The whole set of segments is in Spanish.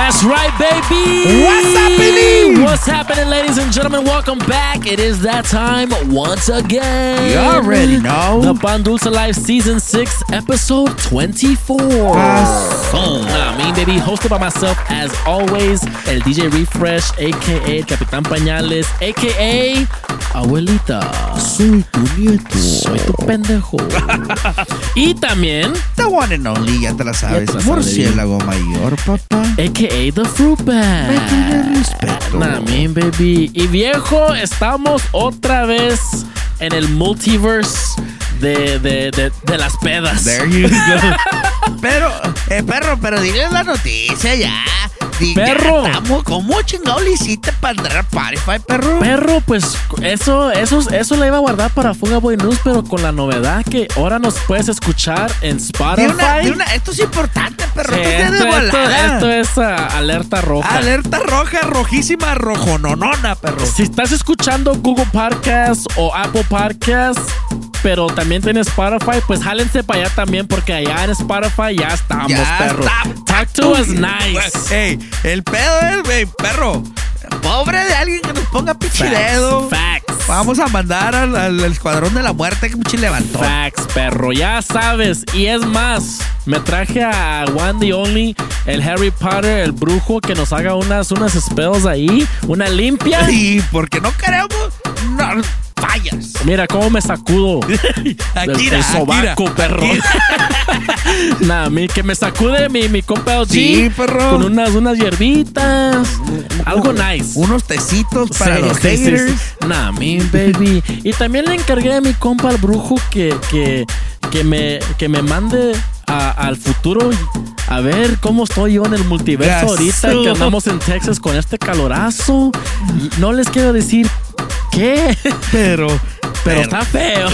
That's right, baby. What's happening? What's happening, ladies and gentlemen? Welcome back. It is that time once again. You already know. The Pan Dulce Live Season 6, Episode 24. Awesome. Nah, me, baby, hosted by myself, as always, el DJ Refresh, aka Capitán Pañales, aka Abuelita. Soy tu nieto. Soy tu pendejo. y también, The one and only, ya te la sabes. Ya te la sabes, Murciélago mayor, papá. aka The Fruit. Nah, man, baby. Y viejo, estamos otra vez en el multiverse de, de, de, de las pedas. There you go. pero, eh, perro, pero dile la noticia ya. Ya Perro. estamos, ¿Cómo chingado le hiciste para entrar a Spotify, perro? Perro, pues eso, eso, eso la iba a guardar para Fuga Boy News, pero con la novedad que ahora nos puedes escuchar en Spotify. de una, de una, esto es importante, perro. Sí, esto es de esto, esto- volada. esto es ah, alerta roja. Alerta roja, rojísima, rojononona, perro. Si estás escuchando Google Podcast o Apple Podcast, pero también tienes Spotify, pues jálense para allá también, porque allá en Spotify ya estamos, Ya perro. está. Talk to us nice. Ey, el pedo es, güey, perro. Pobre de alguien que nos ponga pinche dedo. Facts. Vamos a mandar al, al escuadrón de la muerte que mucho levantó. Facts, perro, ya sabes. Y es más, me traje a One the Only, el Harry Potter, el brujo, que nos haga unas, unas spells ahí, una limpia. Y porque no queremos no, fallas. Mira cómo me sacudo. Aquí, el, sobaco, perro. Nada, que me sacude mi, mi compa LG Sí, perro. Con unas, unas hierbitas. Algo nice. Unos tecitos para Sí, los sí, haters. sí. Nah, mi baby. Y también le encargué a mi compa al brujo que, que, que, me, que me mande a- al futuro a ver cómo estoy yo en el multiverso ahorita que andamos en Texas con este calorazo. No les quiero decir qué, Pero, pero está feo.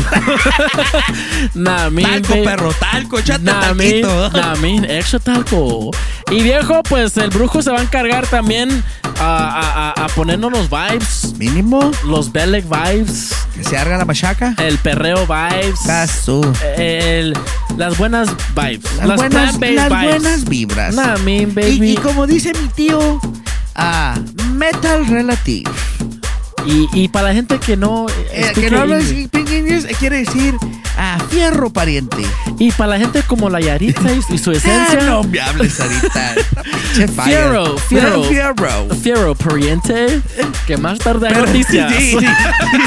nah, mi talco, perro, talco, échate Nah, min, talquito. nah, min, extra talco. Y viejo, pues el brujo se va a encargar también a, a- a- ponernos los vibes, Mínimo los Belek vibes, que se haga la machaca. el perreo vibes, Gasú. el- las buenas vibes, las, Las, buenas, las vibes. buenas vibras. Nah, y, baby. y como dice mi tío, ah, metal relative. Y, y para la gente que no. Eh, que no habla eh, quiere decir ah, fierro pariente. Y para la gente como la Yaritza y, y su esencia. No me hables ahorita. Fierro, fierro. Fierro. Fiero Pariente, que más tarde hay Pero- noticias. Sí, sí,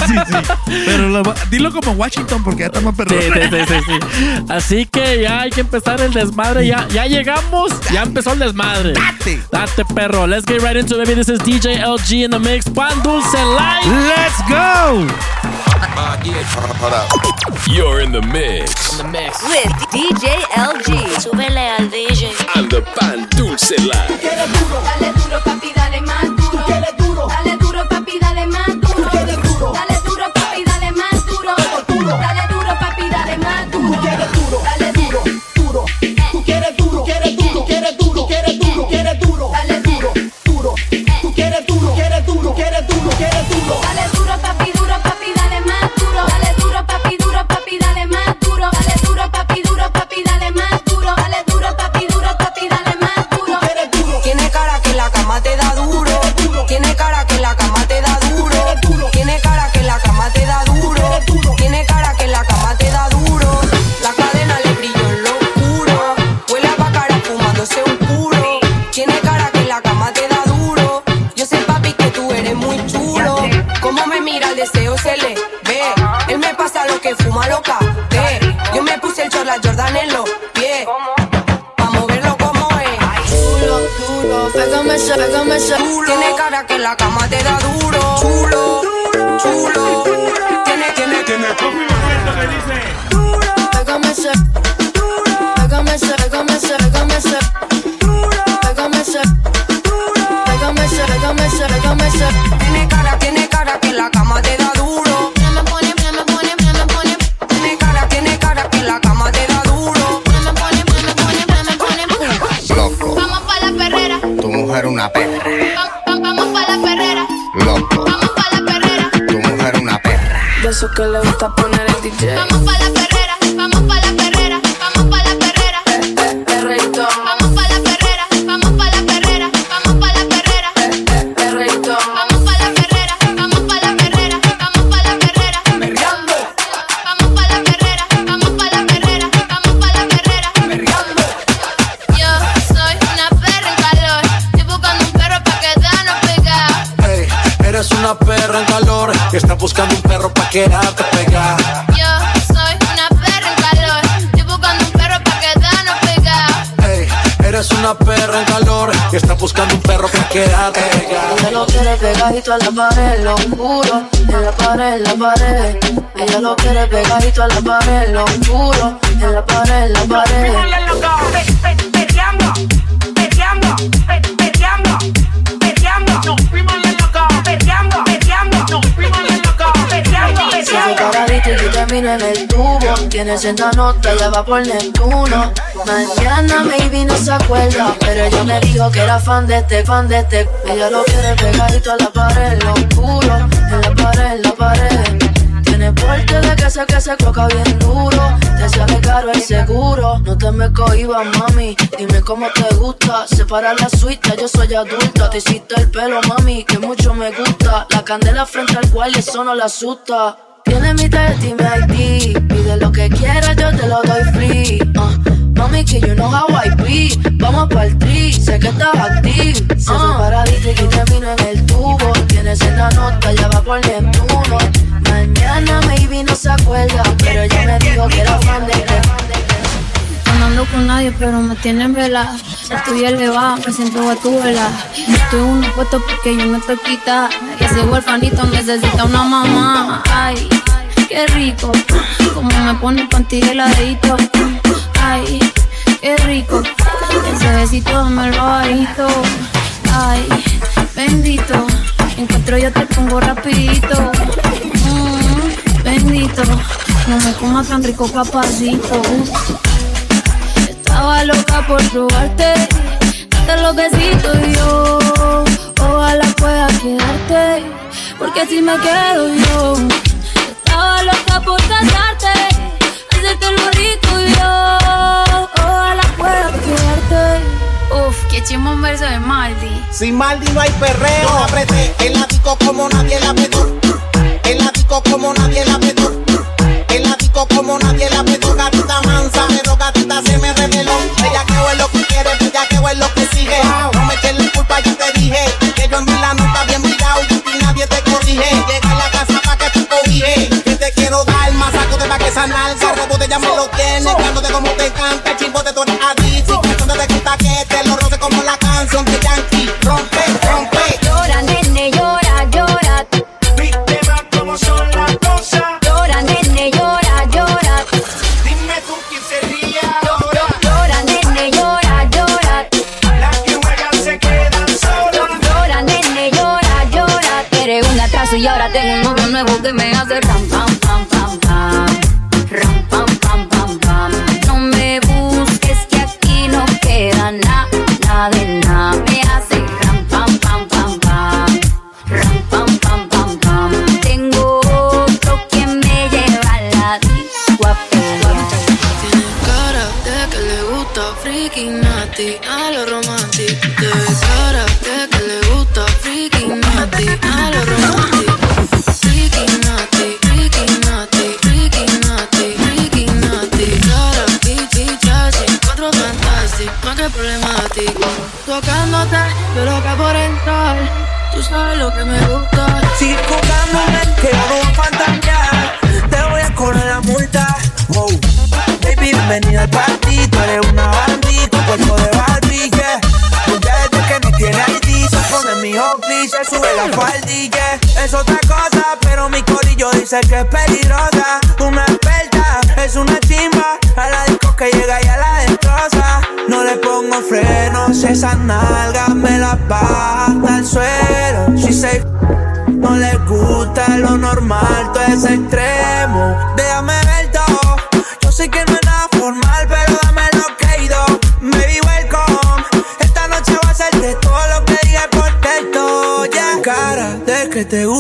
sí. Pero lo- dilo como Washington porque ya estamos Sí, perdiendo. sí, sí, sí, sí. Así que ya hay que empezar el desmadre. Ya, ya llegamos, ya empezó el desmadre. Date. Date, perro. Let's get right into it, baby. This is DJ LG in the mix. Pan Dulce Live. Let's go. You're in the mix. In The mix. with DJ LG. Súbele al DJ. And the Pan Dulce Live. Dale duro, papi, dale más duro. Dale duro, pégame ese, pégame. Tiene cara que la cama te da duro. Chulo, chulo. Tiene, tiene, tiene. Pégame ese, pégame ese, pégame ese, pégame ese, pégame ese, pégame ese, pégame ese, pégame ese. Gusta poner el DJ. Vamos pa la perrera, vamos pa la perrera, vamos pa la perrera. Perreito. Vamos pa la perrera, vamos pa la perrera, vamos pa la perrera. Perreito. Vamos pa la perrera, vamos pa la perrera, vamos pa la perrera. Vamos pa la perrera, vamos pa la perrera, vamos pa la perrera. Yo soy una perra en calor, estoy buscando un perro pa' quedarnos pegados. Ey, eres una perra en calor que está buscando quedarte pegada. Yo soy una perra en calor. Estoy buscando un perro pa' quedarnos pegados. Ey, eres una perra en calor que está buscando un perro pa' quedarte pegada. Ella lo quiere pegadito a la pared, lo juro. En la pared, en la pared. Ella lo quiere pegadito a la pared, lo juro. En la pared, en la pared. Fue paradito y yo termino en el tubo. Tiene senda nota, ya va por Neptuno. Mañana maybe no se acuerda, pero ella me dijo que era fan de este, fan de este. Ella lo quiere pegadito a la pared, lo juro. En la pared, en la pared. Tiene porte de que se que se coca bien duro. Te sale caro el seguro. No te me cohibas, mami. Dime cómo te gusta. Separa la suite, yo soy adulta. Te hiciste el pelo, mami, que mucho me gusta. La candela frente al cual eso no la asusta. Tiene mi test y mi ID. Pide lo que quieras, yo te lo doy free. Ah, mami, que you know how I be. Vamos pa'l tri, sé que estás active. Se fue paradito y yo termino en el tubo. Tienes esta nota, ya va por Neptuno. Mañana maybe no se acuerda, pero ella me dijo que era fan de. No ando con nadie, pero me tienen vela. Estoy elevada, me siento gatúbela. Estoy uno puesto porque yo me estoy quita. Y ese huerfanito necesita una mamá. Ay, qué rico. Como me pone el panty heladito. Ay, qué rico. Ese besito me lo bajito. Ay, bendito. Encuentro yo te pongo rapidito. Mm, bendito. No me comas tan rico, papacito. Estaba loca por probarte, darte los besitos y yo. Ojalá pueda quedarte, porque si me quedo yo. Estaba loca por casarte, hacerte lo rico y yo. Ojalá pueda quedarte. Uf, qué chimo un verso de Maldi. Sin Maldi no hay perreo. La apreté en la disco como nadie la apretó. En la disco como nadie la apretó. En la disco como nadie la apretó. Gatita mansa, pero gatita se me es lo que sigue. No me eches la culpa, yo te dije. Que yo en mi la nota bien mirado y nadie te corrige. Llega a la casa pa' que te cobije. Que te quiero dar más saco de pa' que sanar. Se robo de ella me lo tiene. Cántate como te canta.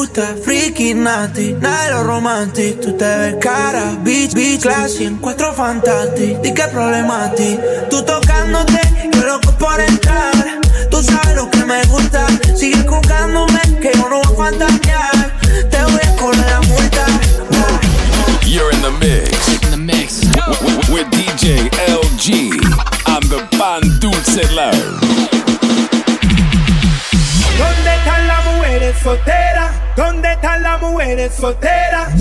gusta friki nati, nero romanti Tu te ves cara, bitch, bitch, classy En cuatro fantasy, di che problemati? Tú tocándote, yo loco por fanteira.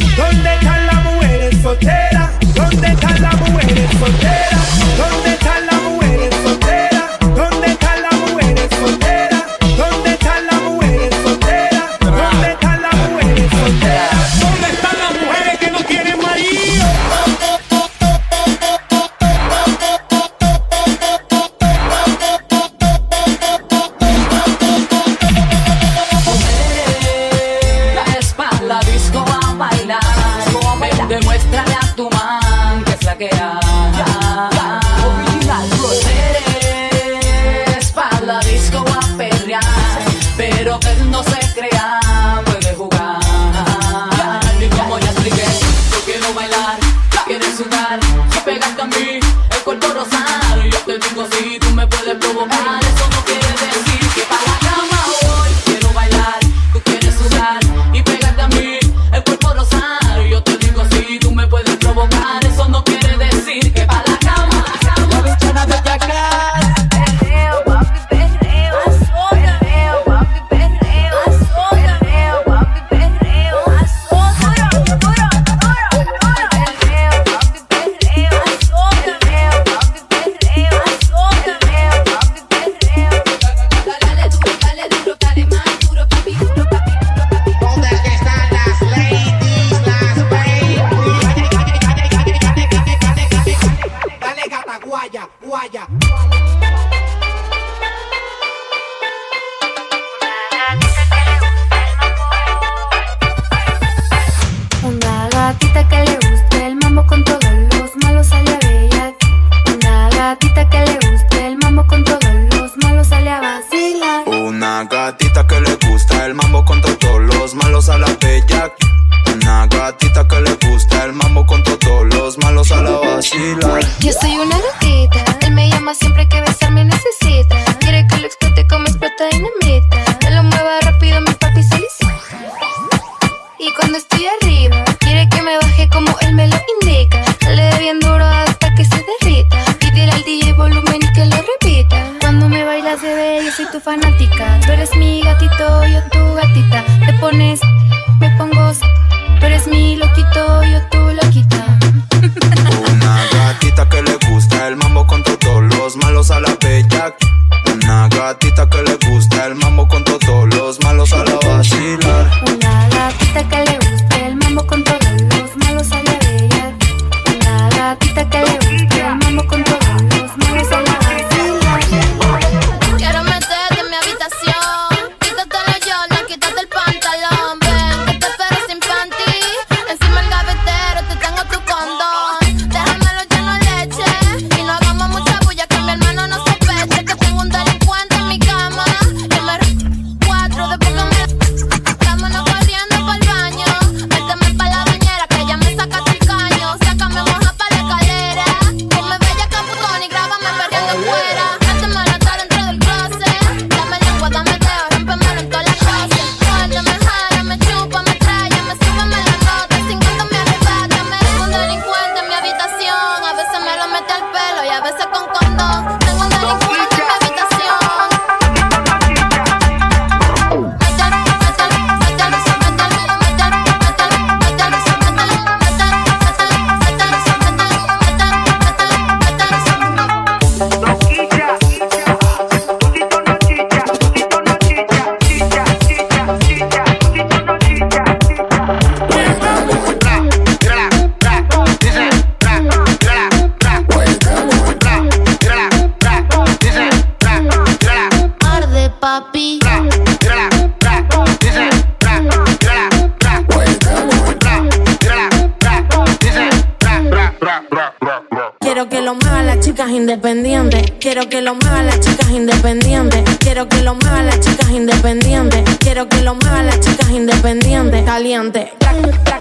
Quiero que lo muevan las chicas independientes. Quiero que lo muevan las chicas independientes. Quiero que lo muevan las chicas independientes. Caliente. Caliente.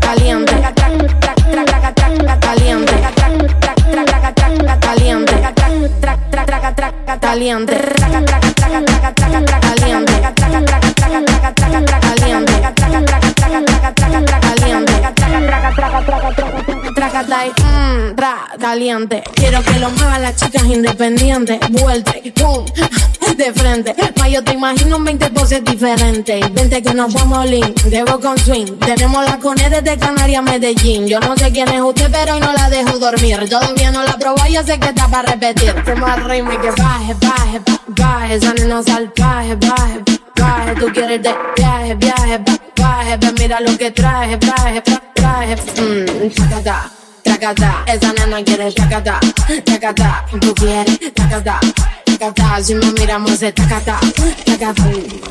Caliente. Caliente. Caliente. Caliente. Caliente. Mmm, tra, caliente. Quiero que lo muevan las chicas independientes. Vuelta y pum, de frente. Ma, yo te imagino un 20 poses diferentes. Vente que nos vamos link, debo con swing. Tenemos la cone desde Canarias Medellín. Yo no sé quién es usted, pero hoy no la dejo dormir. Todavía no la probó, yo sé que está para repetir. Que más ritmo que baje, baje, baje. Esa nena salvaje, baje, baje. Tú quieres de viaje, viaje, baje. Ven, mira lo que traje, traje, traje. Mmm, chacata. Tracata, esa nena quiere tacata, tacata, tú quieres tacata, tacata, si me miramos de tacata, tacata.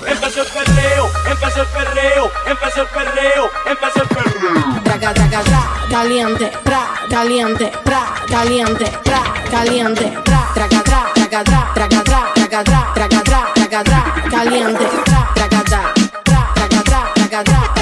Empezó el perreo, empezó el perreo, empezó el perreo, empezó el perreo. Traca, traca, tra, caliente, tra, caliente, tra, caliente, tra, caliente, tra, traca, tra, traca, tra, traca, tra, traca, tra, traca, tra, traca, tra, caliente, tra, traca, tra, tra, traca, tra, traca, tra,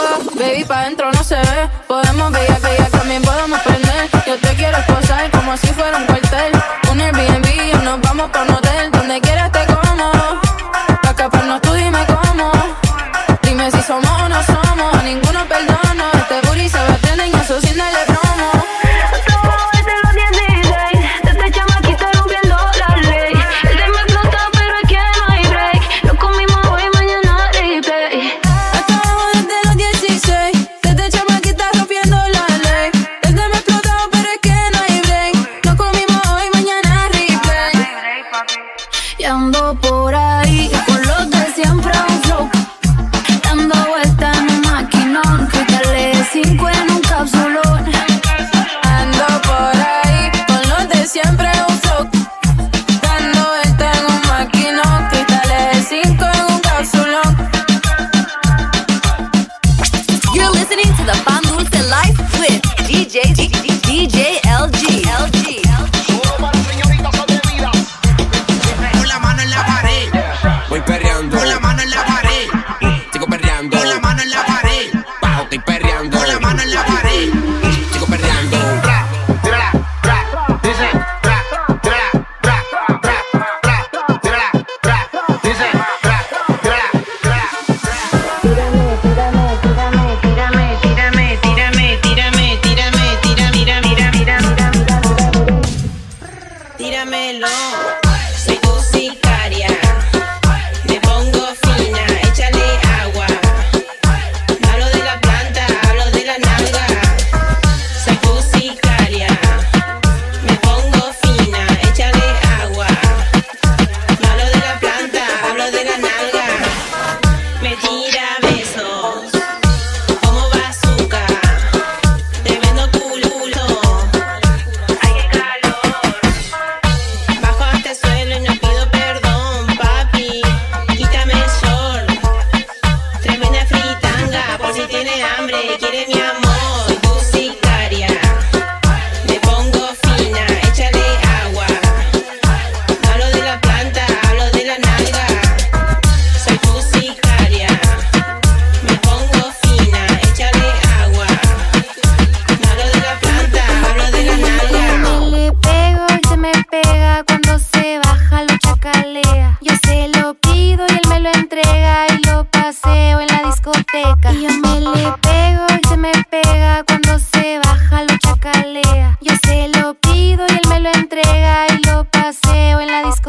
de 5, baby, pa' dentro no se ve. Podemos que ya también podemos prender. Yo te quiero esposar como si fuera un cuartel.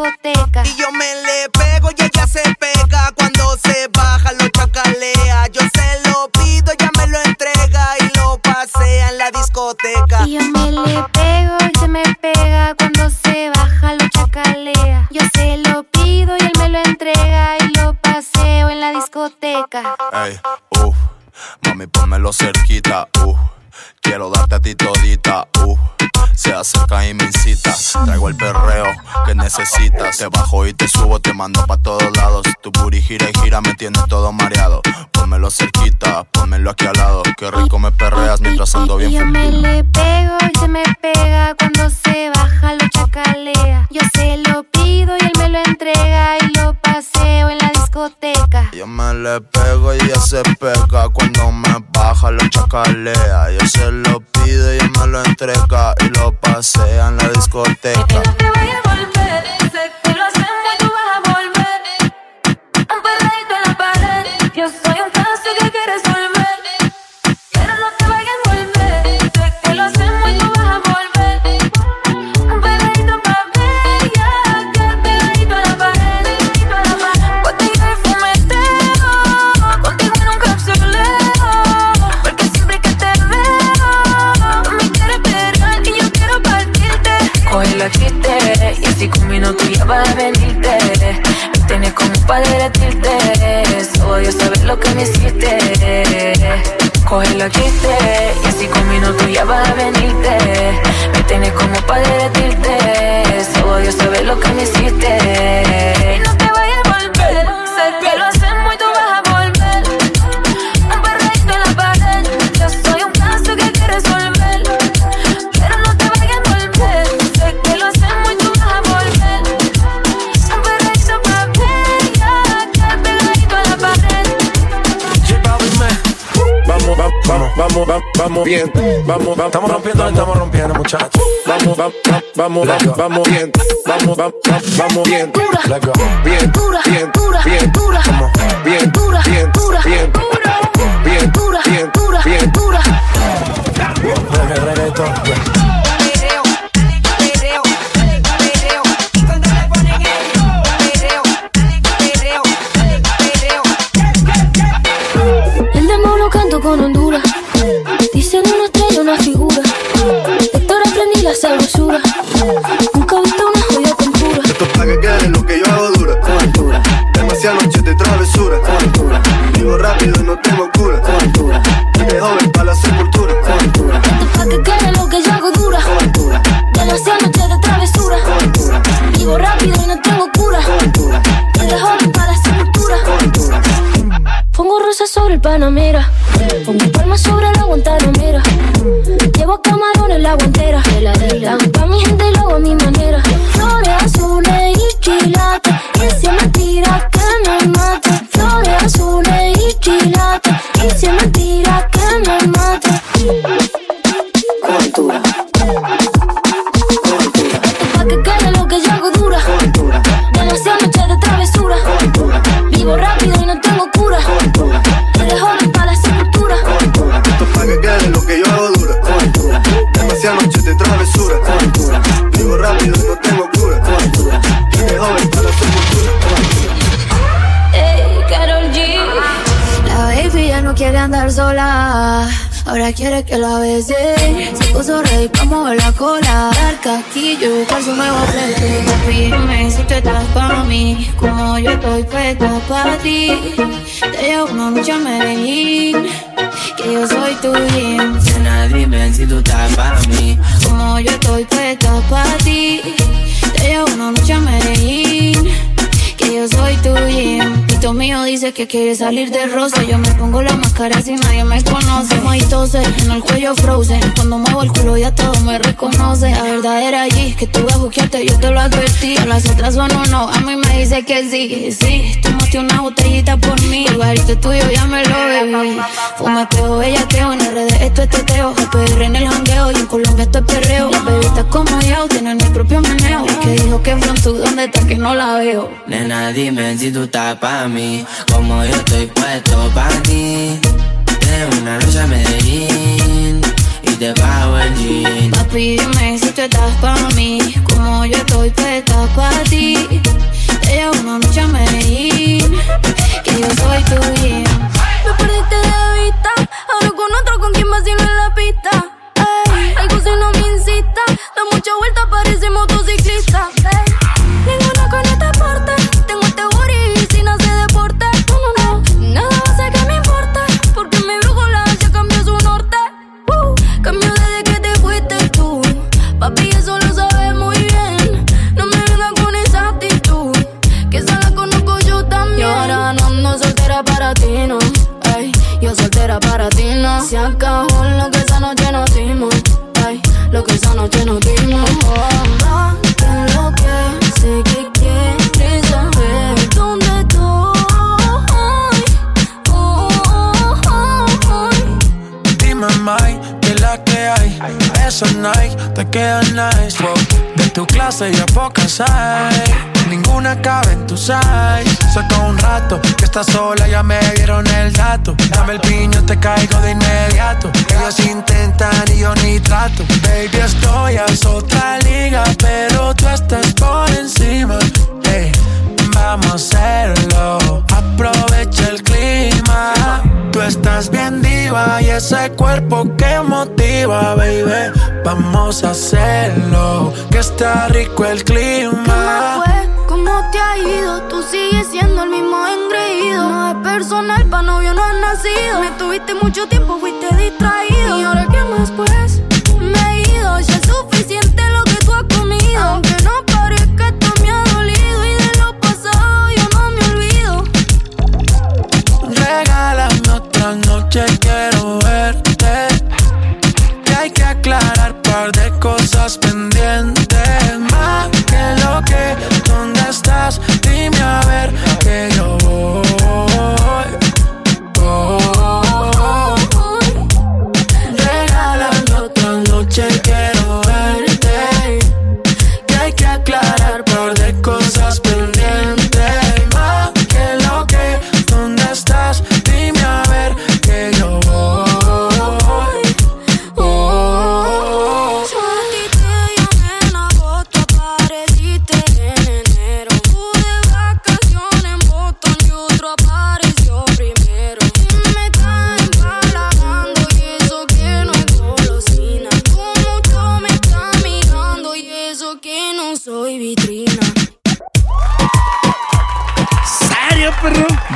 Y yo me le pego y ella se pega. Cuando se baja, lo chacalea. Yo se lo pido, ella me lo entrega y lo pasea en la discoteca. Y yo me le pego y se me pega. Cuando se baja, lo chacalea. Yo se lo pido y él me lo entrega y lo paseo en la discoteca. Ey, uh, mami, ponmelo cerquita. Uh, quiero darte a ti todita. Se acerca y me incita. Traigo el perreo que necesitas. Te bajo y te subo, te mando pa' todos lados. Tu booty gira y gira, me tiene todo mareado. Pónmelo cerquita, pónmelo aquí al lado. Qué rico me perreas mientras ando bien Y yo me le pego y se me pega cuando se baja lo chacalea. Yo se lo pido y él me lo entrega y lo paseo en la discoteca. Yo me le pego y ella se pega cuando me baja lo chacalea. Yo se lo pido y ella me lo entrega y lo pasea en la discoteca. Te voy a volver, con minutos ya va a venirte. Me tienes como para derretirte. Solo Dios sabe lo que me hiciste. Coge la chiste y así con minutos ya va a venirte. Me tienes como para derretirte. Solo Dios sabe lo que me hiciste. Y no te vayas vamos, vamos, vamos, bien. Vamos, vamos, estamos rompiendo, estamos rompiendo, muchachos. Vamos, vamos, vamos, vamos, vamos bien. Vamos, vamos, vamos bien. Let's go. Bien, bien, bien. Vamos, bien, bien, bien. Bien, bien, bien. Reggae- reggaetón, cola. Dar casquillo y buscar su nuevo. Papi, dime si tú estás pa' mí. Como yo estoy puesta pa' ti. Te llevo una noche a Medellín. Que yo soy tu bien. Nena, dime si tú estás para mí. Como yo estoy puesta pa' ti. Que quiere salir de rosa. Yo me pongo la máscara si nadie me conoce. Mojito en el cuello frozen. Cuando muevo el culo ya todo me reconoce. La verdadera allí que tú vas a buquearte, yo te lo advertí. Las otras son no, a mí me dice que sí. Sí, tomaste una botellita por mí. El barito tuyo ya me lo bebí. Fumateo, bellaqueo, en RD esto es teteo. PR en el jangueo y en Colombia esto es perreo. Las bebitas como yo tienen el propio meneo. El que dijo que tú, ¿dónde está que no la veo? Nena, dime si tú estás para mí. Como yo estoy puesto para ti. De una noche a Medellín y te pago el jean. Papi, dime si tú estás para mí. Como yo estoy puesta para ti. Llevo una noche a Medellín. Yo soy tu bien. Se acabó lo que esa noche nos dimos. Ay, lo que esa noche nos dimos. Oh, lo que sé que quieres saber dónde estoy. Oh, oh, oh, oh. Dime, Mike, que la que hay. Esa Nike te queda nice. Wow. De tu clase ya pocas hay. Ninguna cabe en tu size. Saca un rato que estás sola, ya me dieron el dato. Dame el piño, te caigo de inmediato. Ellos intentan y yo ni trato. Baby, estoy a otra liga, pero tú estás por encima. Hey, vamos a hacerlo. Aprovecha el clima. Tú estás bien diva y ese cuerpo que motiva, baby. Vamos a hacerlo. Que está rico el clima. ¿Cómo te ha ido? Tú sigues siendo el mismo engreído. No es personal, pa' novio no has nacido. Me tuviste mucho tiempo, fuiste distraído. ¿Y ahora qué más pues? Que yo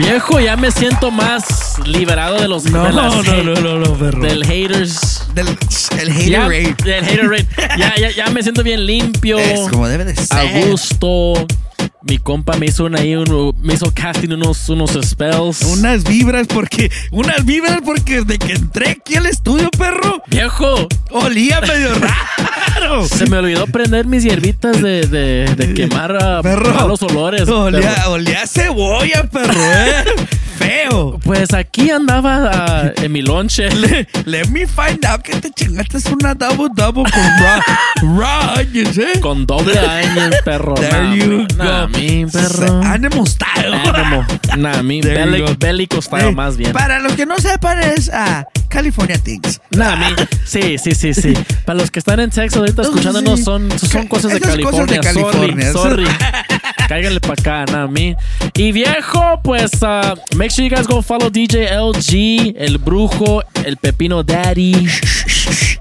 Viejo, ya me siento más liberado de los No, de las no, hate- no, no, no, perro. Del haters. Del el Ya- hater Del hater rate. Ya, ya, ya me siento bien limpio. Es como debe de ser. A gusto. Mi compa me hizo ahí uno- me hizo casting unos, unos spells. Unas vibras porque, unas vibras porque desde que entré aquí al estudio, perro, Viejo, olía medio raro. se me olvidó prender mis hierbitas de, de, de quemar a Perro. malos olores. Olía, perro. olía a cebolla, perro, eh. Feo. Pues aquí andaba ah, en mi lonche. Let me find out que te chingaste una double double con raw, raw onions, eh. Con doble onion, perro. There Nah, you nah, go. mi perro. Animal style. Ánimo. Nah, mi bélico Eh, más bien. Para los que no sepan es ah, California Things. Nah, mi- sí, sí, sí, sí. Para los que están en Texas ahorita escuchándonos, son, son cosas de cosas de California. Sorry, sorry. Cáiganle para acá, nada, mi. Y viejo, pues, uh, make sure you guys go follow DJ LG, el brujo, el pepino daddy,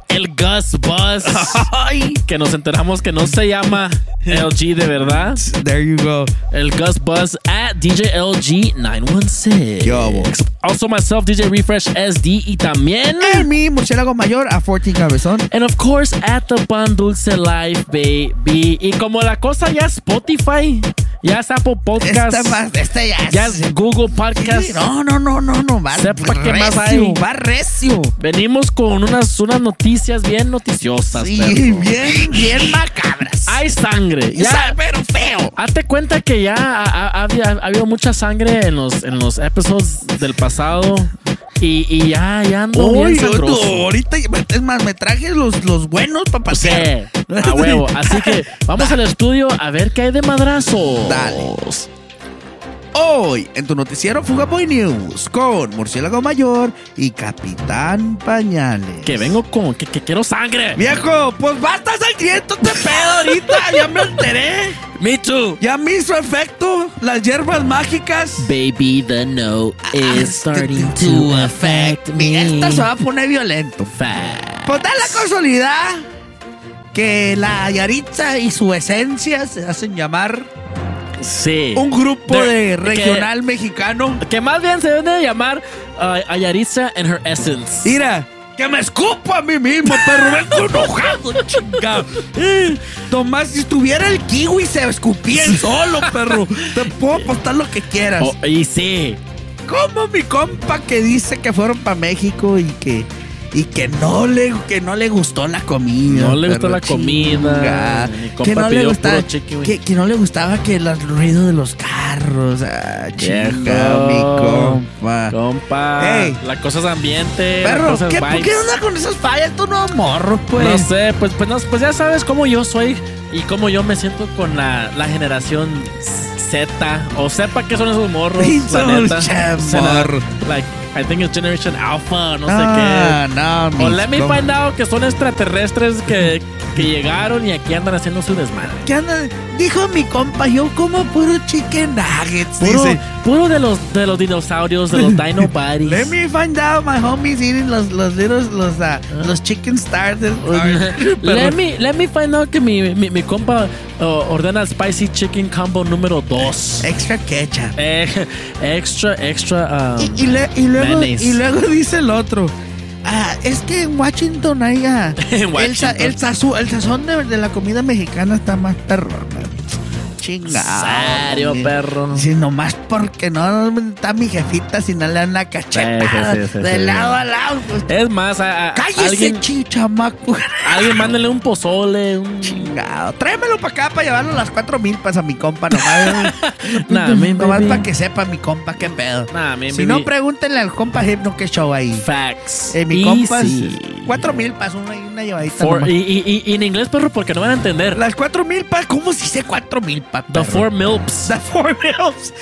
el Gus Bus. que nos enteramos que no se llama LG de verdad. There you go. El Gus Buzz at DJ LG 916. Yo. Also myself, DJ Refresh SD y también. El mi murciélago mayor a 14 cabezón. And of course, at the Pan Dulce Live, baby. Y como la cosa ya Spotify, ya es Apple Podcast, Esta más, esta ya, ya es Google Podcast. Sí, no, no, no, no, no. Va Sepa qué más recio, hay. Va recio. Venimos con unas, unas noticias bien noticiosas. Sí, perro. bien, bien macabras. Hay sangre. Ya, pero feo. Hazte cuenta que ya ha, ha- ha habido mucha sangre en los, en los episodios del pasado. Y, y ya, ya ando Uy, bien yo- ahorita, es más, me traje los, los buenos para Sí, pasear. a huevo. Así que vamos al estudio a ver qué hay de madrazo. Dale. Hoy, en tu noticiero Fugaboy News, con Murciélago Mayor y Capitán Pañales. Que vengo con, que, que quiero sangre. Viejo, pues basta sangriento este pedo ahorita, ya me enteré. Me too. Ya me hizo efecto las hierbas mágicas. Baby, the note is starting to affect me. Esta se va a poner violento. Fact. Pues da la casualidad que la Yaritza y su esencia se hacen llamar Sí. un grupo De- de que- regional mexicano. Que más bien se debe de llamar uh, and her essence. Mira, que me escupo a mí mismo, perro. Vengo enojado, chingado. Tomás, si estuviera el kiwi, se escupía él solo, perro. Te puedo apostar lo que quieras. Oh, y sí. Como mi compa que dice que fueron para México y que y que no le, que no le gustó la comida. No le gustó la comida. chinga. Que no, le gustaba, que, que no le gustaba que el ruido de los carros. Ah, mi compa. Compa, Ey. la cosa es ambiente. Perro, ¿qué, ¿por qué onda con esas fallas? Tú no morro, pues. No sé, pues, pues, no, pues ya sabes cómo yo soy y cómo yo me siento con la, la generación Z. O sepa qué son esos morros, la neta. chamorros. Like, I think it's Generation Alpha, no Ah, sé qué. no, O mis let me find out que son extraterrestres que, que llegaron y aquí andan haciendo su desmadre. ¿Qué anda? Dijo mi compa, yo como puro chicken nuggets. Puro, dice. puro de los de los dinosaurios, de los dino bodies. Let me find out my homies eating los, los little, los, ah, los chicken starters. let, me, let me find out que mi, mi, mi compa uh, ordena el spicy chicken combo número 2. Extra ketchup. extra, extra. um, Y, le- y luego, mayonnaise. y luego dice el otro. Ah, es que en Washington hay ah, En el, sa- Washington. el, sazón de, de la comida mexicana está más perrona. Chingado. serio, perro? Sí, nomás porque no está mi jefita si no le dan una cachetada Sí, sí, sí, sí, de lado a lado. pues. Es más, a, a- Cállese, alguien, chichamaco. alguien mándale un pozole, un Chingado. Tráemelo para acá para llevarlo a las cuatro milpas a mi compa nomás. Nah, nomás para que sepa mi compa qué pedo. Nah, mi si no, pregúntenle al compa Hypno qué show ahí. Facts. Eh, mi Easy. compa es cuatro milpas, una, una llevadita. Four- y, y- y- en inglés, perro, porque no van a entender. Las cuatro milpas, ¿cómo si sé cuatro milpas? The four milps. The four milps.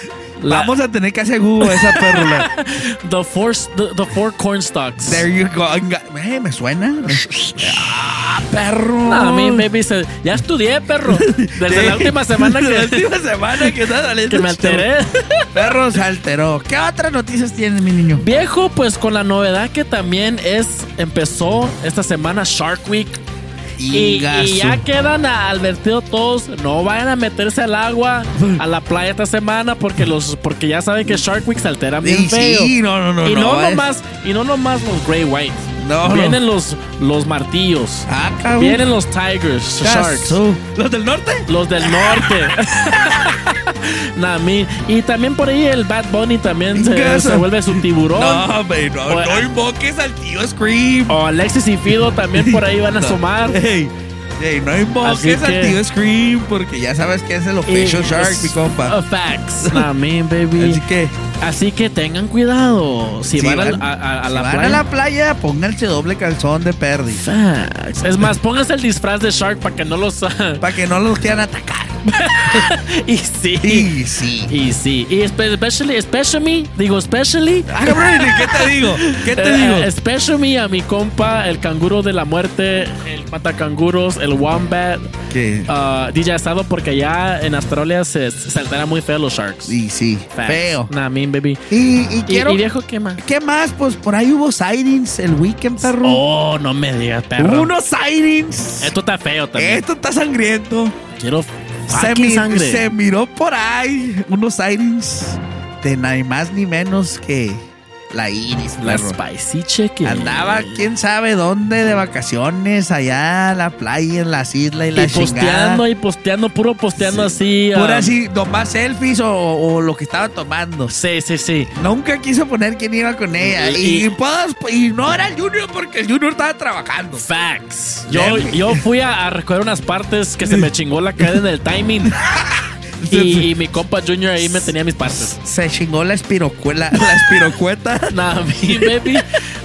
La- Vamos a tener que hacer Google esa perrula. The four, the, the four corn stalks. There you go. Eh, me suena. ah, perro. No, mi baby, se- ya estudié, perro. Desde la última semana que, La última semana que que me alteré. Perro se alteró. ¿Qué otras noticias tienes, mi niño? Viejo, pues con la novedad que también es, empezó esta semana Shark Week. Y, ya quedan advertidos todos, no vayan a meterse al agua, a la playa esta semana, porque los, porque ya saben que Shark Week se altera bien feo. sí, no, no, no, Y no, es- nomás, y no nomás los Grey Whites. No, no. Vienen los, los martillos. Ah, cabrón. Vienen los Tigers, Sharks. ¿Los del norte? Los del norte. nah, y también por ahí el Bad Bunny también se, vuelve su tiburón. No, baby, no, O- no invoques al tío Scream. O Alexis y Fido también por ahí van a No. asomar. Ey, ey, no invoques Así al tío Scream porque ya sabes que es el official Y- Shark, mi compa. Uh, facts. Me, baby. Así que, Así que tengan cuidado. Si, Si van, van- a, a- a si la van playa. a la playa, pónganse doble calzón de perdi. Facts. Es más, pónganse el disfraz de Shark para que no los. Para que no los quieran atacar. y sí. Y sí. Y sí. Y espe- especially, especially, digo, especially. Ah, cabrón, ¿y ¿qué te digo? ¿Qué te Eh, digo? especially a mi compa, el canguro de la muerte, el matacanguros, el wombat. ¿Qué? Uh, DJ Asado, porque allá en Australia se, se alteran muy feo los sharks. Sí, sí. Facts. Feo. Nah, mean, baby. Y, quiero. y viejo, ¿qué más? ¿Qué más? Pues por ahí hubo sightings el weekend, perro. Oh, no me digas, perro. Hubo unos sightings. Esto está feo también. Esto está sangriento. Quiero Se, fucking mi- sangre. se miró por ahí unos sightings de ni más ni menos que la Iris, La perro. spicy chicken. Andaba quién sabe dónde de vacaciones, allá en la playa, en las islas y la y posteando chingada. y posteando, puro posteando así. Pura ah, así, nomás selfies o, o lo que estaba tomando. Sí, sí, sí. Nunca quiso poner quién iba con ella. Y, y no era el Junior porque el Junior estaba trabajando. Facts. Yo, yo fui a, a recoger unas partes que se me chingó la cadena del timing. y, y mi compa Junior ahí me tenía mis partes. Se chingó la espirocuela, la espirocueta. Nah, mi baby.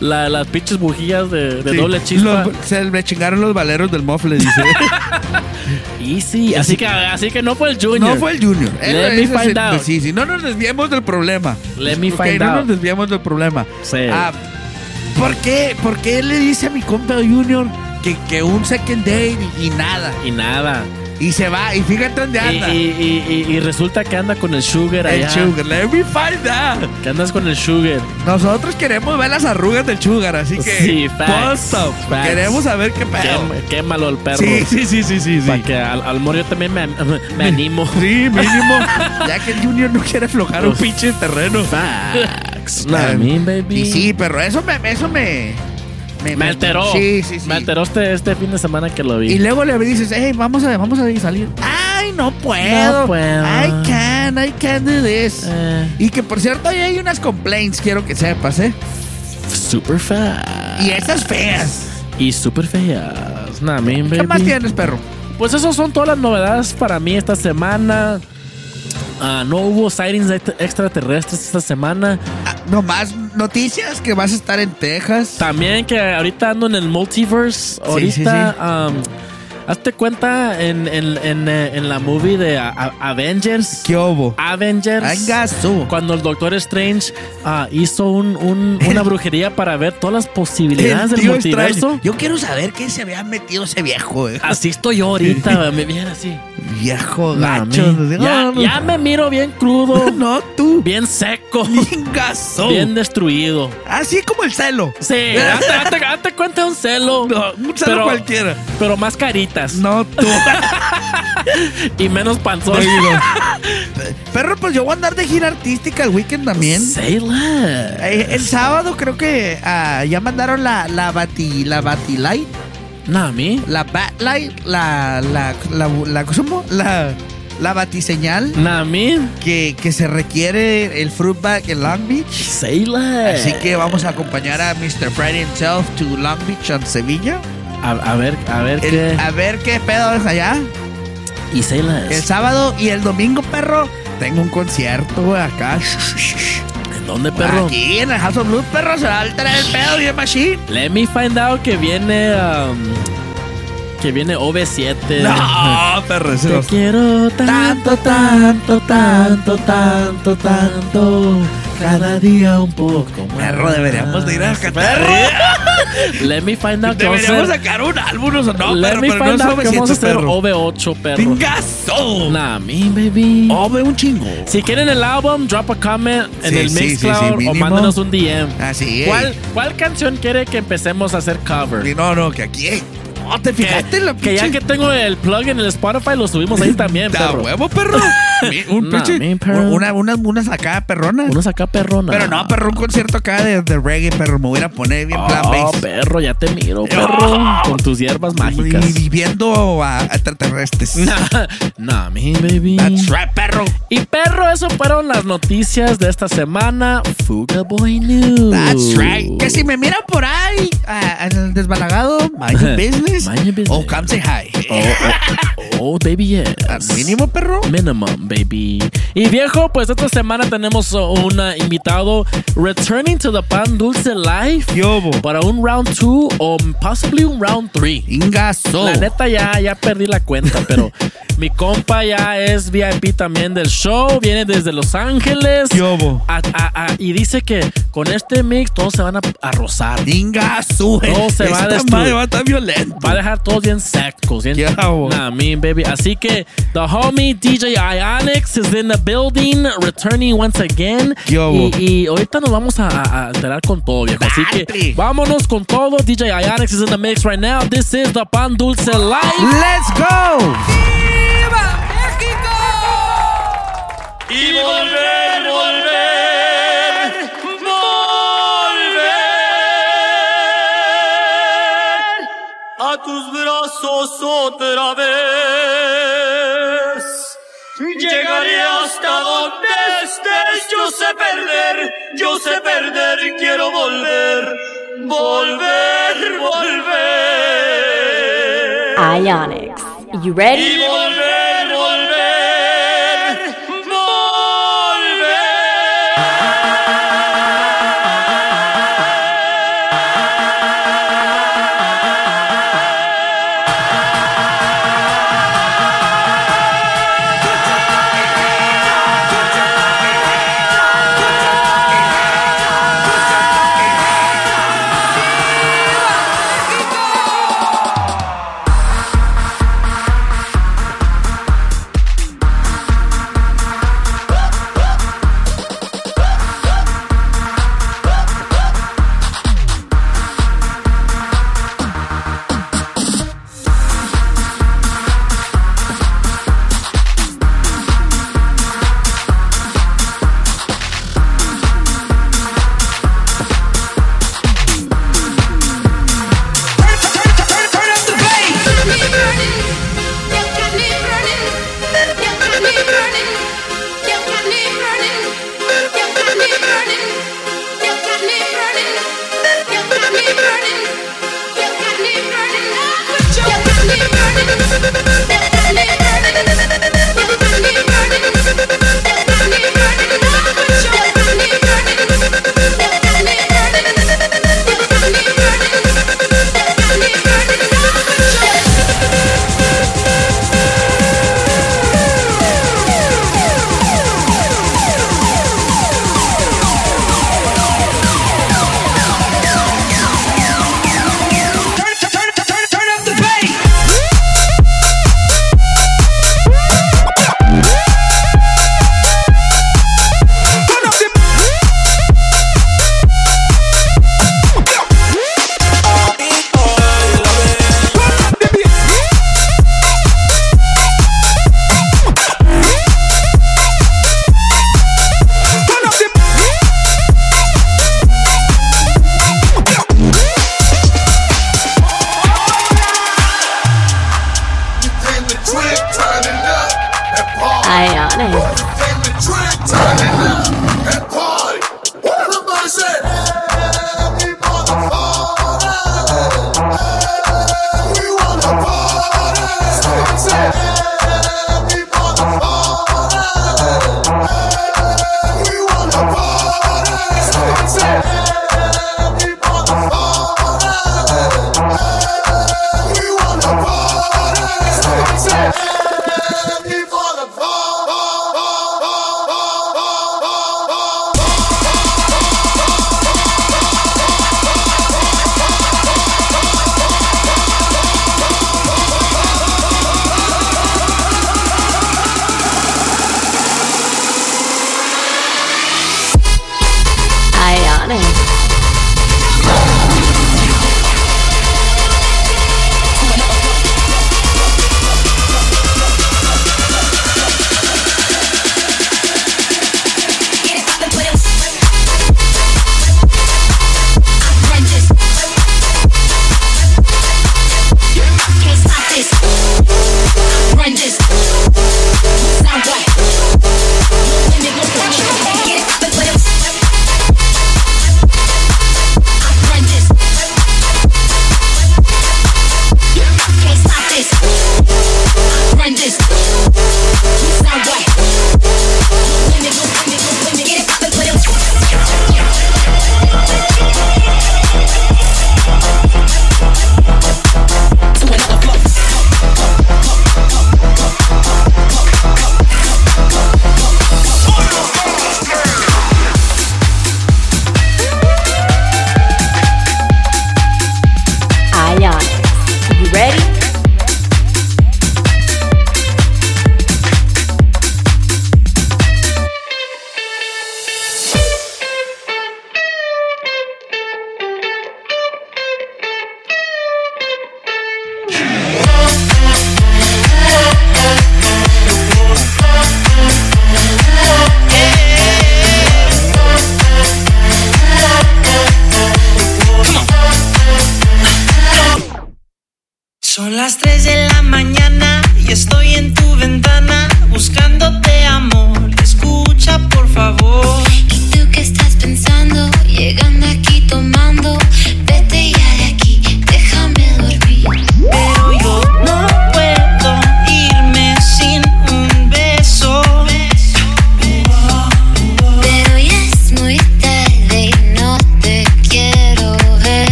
La- las pinches bujillas de, de Sí, doble chispa. los- se le chingaron los valeros del mofle, dice. Easy. Así que, así que no fue el Junior. no fue el Junior. Let me find sí, out. Sí, sí, no nos desviemos del problema. Let me Ok, find no out. nos desviemos del problema. Sí. Ah, ¿por, qué, ¿Por qué le dice a mi compa Junior que, que un second date y, y nada? y nada. Y se va, y fíjate dónde anda. y- y- y- y resulta que anda con el sugar el allá. sugar, let me find out. Que andas con el sugar. Nosotros queremos ver las arrugas del sugar, así que. Sí, facts, facts. Queremos saber qué pedo. Qué, quémalo el perro. Sí, sí, sí, sí, sí. sí. Para que al, al morir yo también me, me animo. Sí, mínimo. ya que el Junior no quiere aflojar un Pues, pinche terreno. Facts. I mean, baby. Y sí, pero eso me, eso me, Me alteró. Sí, sí, sí. Me alteró este, este fin de semana que lo vi. Y luego le dices, hey, vamos a, vamos a salir. Ay, no puedo. No puedo. I can, I can do this. Eh. Y que por cierto, ahí hay unas complaints, quiero que sepas, ¿eh? Super fast. Y esas feas. Y súper feas. Nah, man, ¿Qué más tienes, perro? Pues esas son todas las novedades para mí esta semana. Ah, no hubo sightings ext- extraterrestres esta semana. Nomás noticias que vas a estar en Texas. También que ahorita ando en el multiverse. Ahorita, sí, sí. um, hazte cuenta en, en, en, eh, en la movie de a- a- Avengers. ¿Qué hubo? Avengers. Angazo. Cuando el Doctor Strange ah, hizo un- un- una brujería para ver todas las posibilidades El del multiverso. Yo quiero saber qué se había metido ese viejo, eh. Así estoy yo ahorita, me viene así. Viejo gacho. ya, ya me miro bien crudo. No, tú. Bien seco. Gaso. Bien destruido. Así como el celo. Sí, hazte, hazte- hazte cuenta de un celo. Un celo Pero- cualquiera. Pero más No, tú. y menos panzón. Perro, pues yo voy a andar de gira artística el weekend también. Say less. Eh, el sábado creo que ah, ya mandaron la, la Bati, la Batilight, No, a mí. la Batlight, la, la, la, la, ¿cómo? La, la Batiseñal No, a mí. que, que se requiere el Fruitback en Long Beach. Say less. Así que vamos a acompañar a Mr. Friday himself to Long Beach en Sevilla. A, a ver, a ver El- qué. a ver qué pedo es allá. Y say less. El sábado y el domingo, perro, tengo un concierto acá. ¿En dónde, perro? Aquí en el House of Blues, perro, se va a alterar el pedo y el machine. Let me find out que viene. um, que viene OV7. No, perro, Te quiero tanto, tanto, tanto, tanto, tanto. Cada día un poco más. Perro, deberíamos de ir a cantar. Let me find out que vamos a Deberíamos sacar un álbum, o no, Let perro, me pero no find es out que vamos a 900, hacer perro. OV8, perro. ¡Pingazo! Nah, me, baby. Ove un chingo. Si quieren el álbum, drop a comment en Sí, el sí, Mixcloud sí, o mándenos un DM. Así es. ¿Cuál, ¿Cuál canción quiere que empecemos a hacer cover? No, no, que aquí. No, te fijaste en la Que ya pinche- que tengo el plug en el Spotify, lo subimos ahí también, Da perro. huevo, perro. Un Nah, pinche. perro. Una, unas, unas acá perronas. Unos acá perrona. Pero no, perro, un concierto acá de, de reggae, perro. Me voy a poner bien plan Oh, bass. perro, ya te miro, perro. Con tus hierbas mágicas. Y viviendo a extraterrestres. Nah, nah, me, baby. That's right, perro. Y perro, eso fueron las noticias de esta semana. Fuga Boy News. That's right. Que si me miran por ahí ah, desbalagado, mind your business. Mind your business. O come say hi. Oh, oh, oh, baby, yes. Al mínimo, perro. Minimum, baby. Y viejo, pues esta semana tenemos un uh, invitado returning to the Pan Dulce Live Yobo. para un round 2 o possibly un round 3. Ingazo. La neta ya, ya perdí la cuenta, pero mi compa ya es VIP también del show, viene desde Los Ángeles. Yobo. A- a- a- y dice que con este mix todos se van a, rozar. Ingazo. Todo se va a destruir. va a estar violento. Va a dejar todos bien secos. Bien, Yobo. nah, mean, baby. Así que the homie DJ Ionix is in the building, returning once again. Yobo. Y, y ahorita nos vamos a, a- enterar con todo, viejo. Así que vámonos con todo. DJ Ionix is in the mix right now. This is the Pan Dulce Live. Let's go. Y volver, volver, otra vez. Llegaré hasta donde estés, yo sé perder, yo sé perder, quiero volver, volver, volver. Ionix, you ready? Y volver, volver,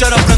pa' los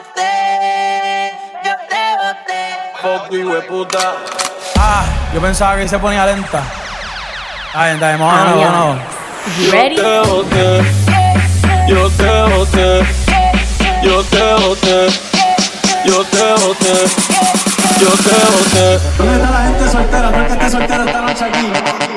boté, yo te boté. Fuck you, hueputa. Ah, yo pensaba que se ponía lenta. Ay, está de moda, no, Ready? Yo te boté, yo te boté, yo te boté, yo te boté, yo te boté. ¿Dónde está la gente soltera? No es que soltera esta noche aquí.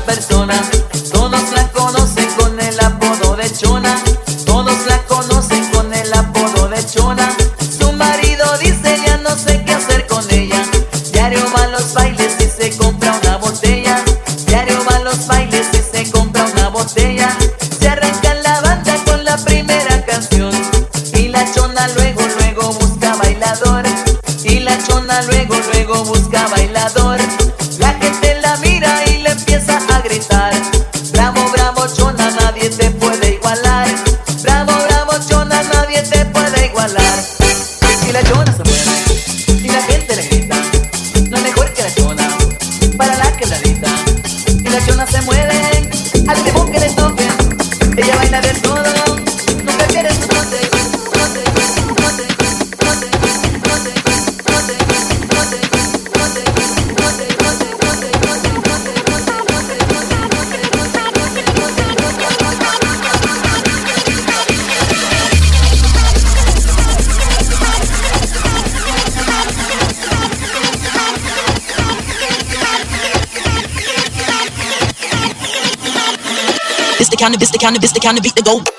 personas cannabis, the cannabis, the cannabis, the go.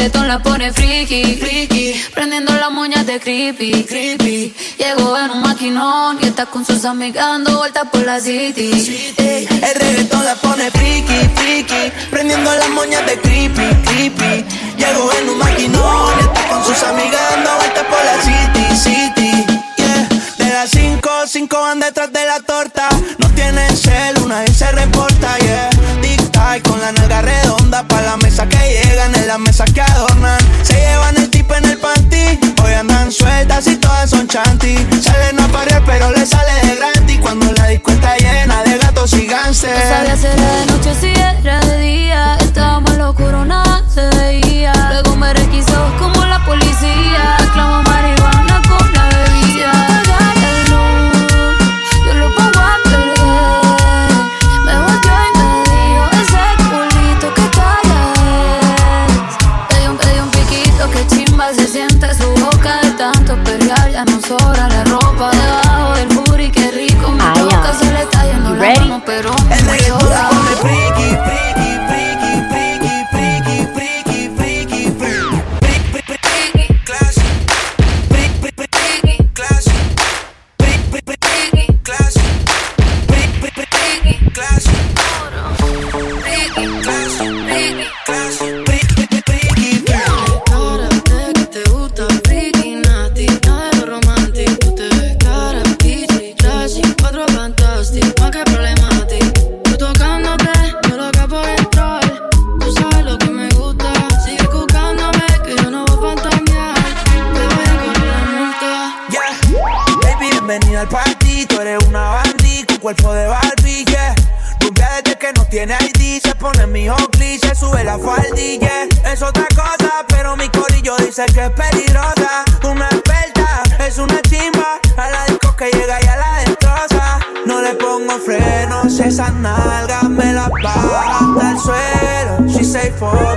El reggaetón la pone friki, friki. Prendiendo las moñas de creepy, creepy. Llegó en un maquinón y está con sus amigas dando vueltas por la city. city. El reggaetón la pone friki, friki. Prendiendo las moñas de creepy, creepy. Llegó en un maquinón y está con sus amigas dando vueltas por la city, city. Yeah. De las 5, 5 van detrás de la torta. No tienen cel, una y se reporta, yeah. Tic tac con la nalga redonda pa' la mesa las mesas que adornan. Se llevan el tip en el panty. Hoy andan sueltas y todas son chanty. Salen a parir, pero le sale de gratis. Cuando la disco llena de gatos y gánster. No sabía si era de noche si era de día. Estábamos locuro, nada se veía. Luego me requisó como la policía. sé que es peligrosa, una experta, es una chimba. A la disco que llega y a la destroza. No le pongo frenos, esas nalgas me las bajan al suelo. She say for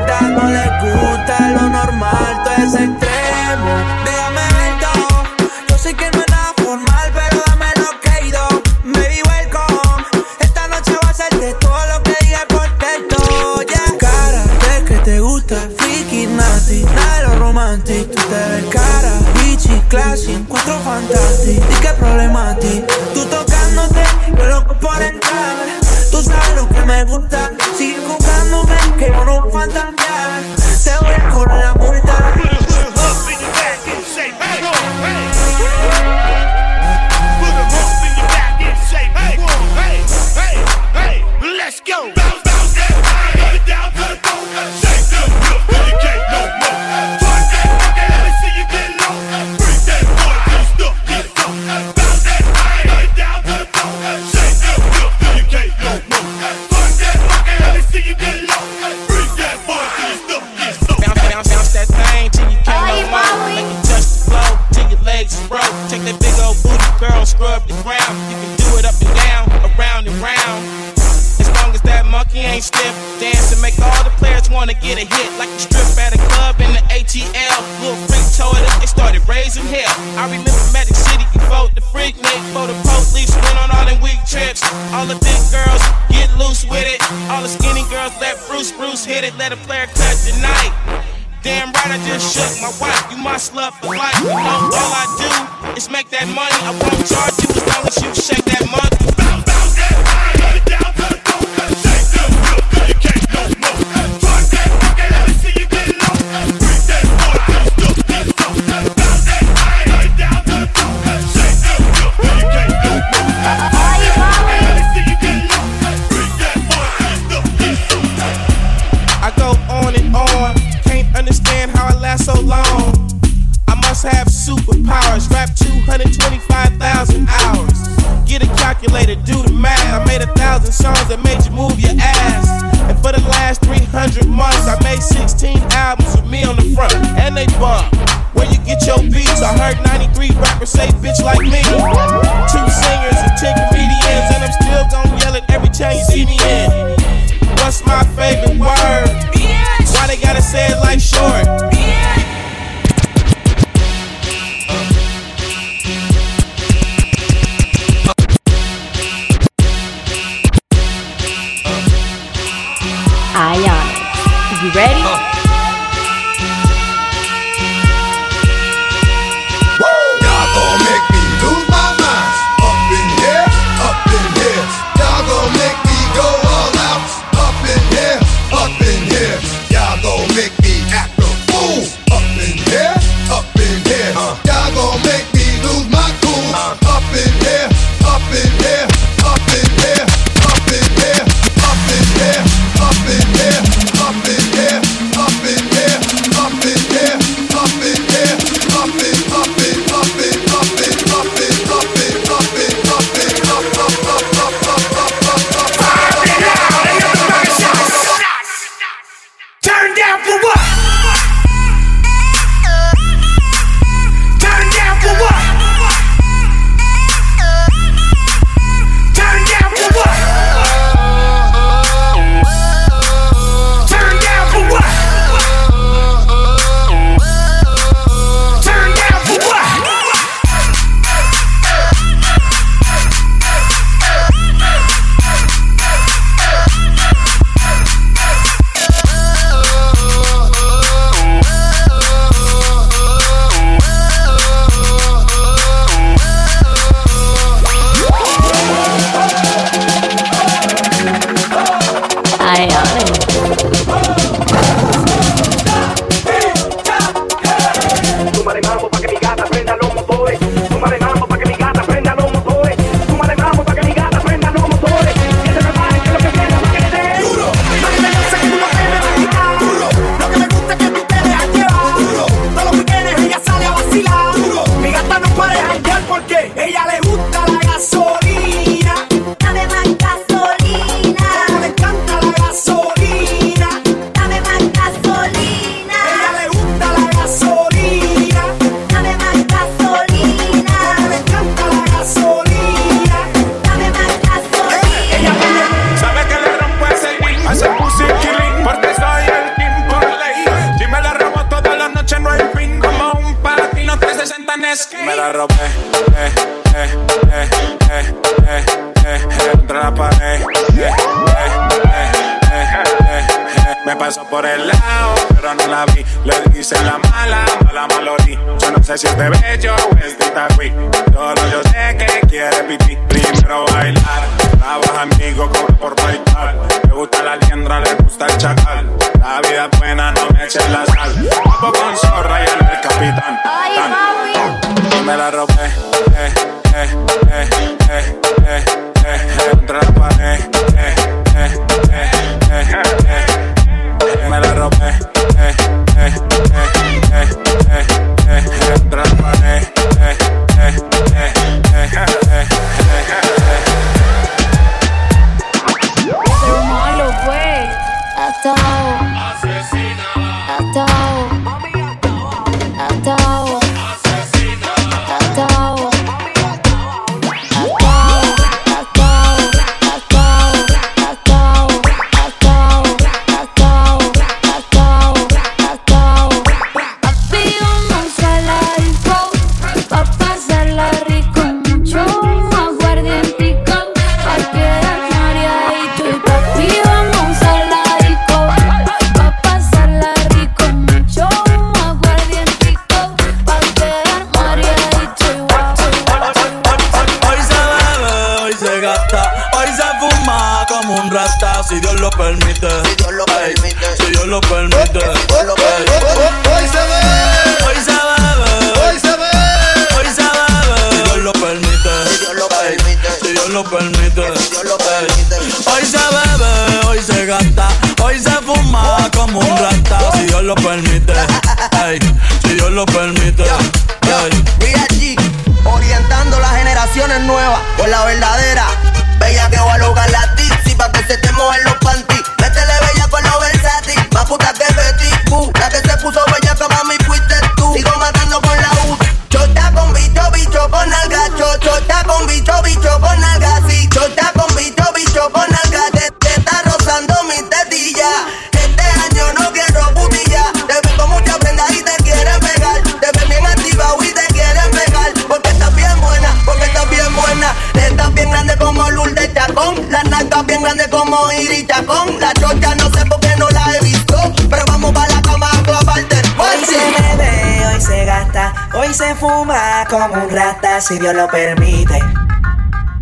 si Dios lo permite.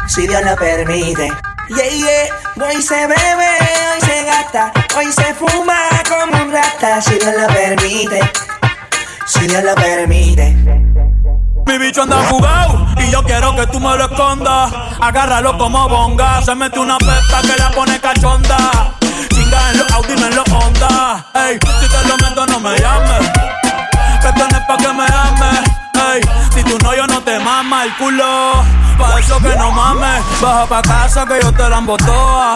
Si Dios lo permite. Yeah, yeah. Hoy se bebe, hoy se gasta, hoy se fuma como un rata. Si Dios lo permite. Si Dios lo permite. Mi bicho anda jugado y yo quiero que tú me lo escondas. Agárralo como bonga. Se mete una pesta que la pone cachonda. culo. Pa' eso que no mames, baja pa' casa que yo te la embotoa.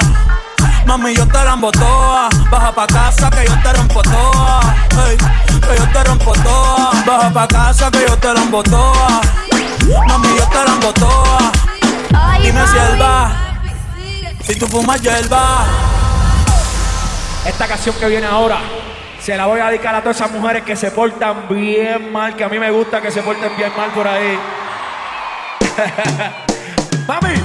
Mami, yo te la embotoa. Baja pa' casa que yo te rompo toa. Que yo te rompo toa. Baja pa' casa que yo te la embotoa. Mami, yo te la embotoa. Dime si él va. Si tú fumas va. Esta canción que viene ahora. Se la voy a dedicar a todas esas mujeres que se portan bien mal, que a mí me gusta que se porten bien mal por ahí. ¡Mami!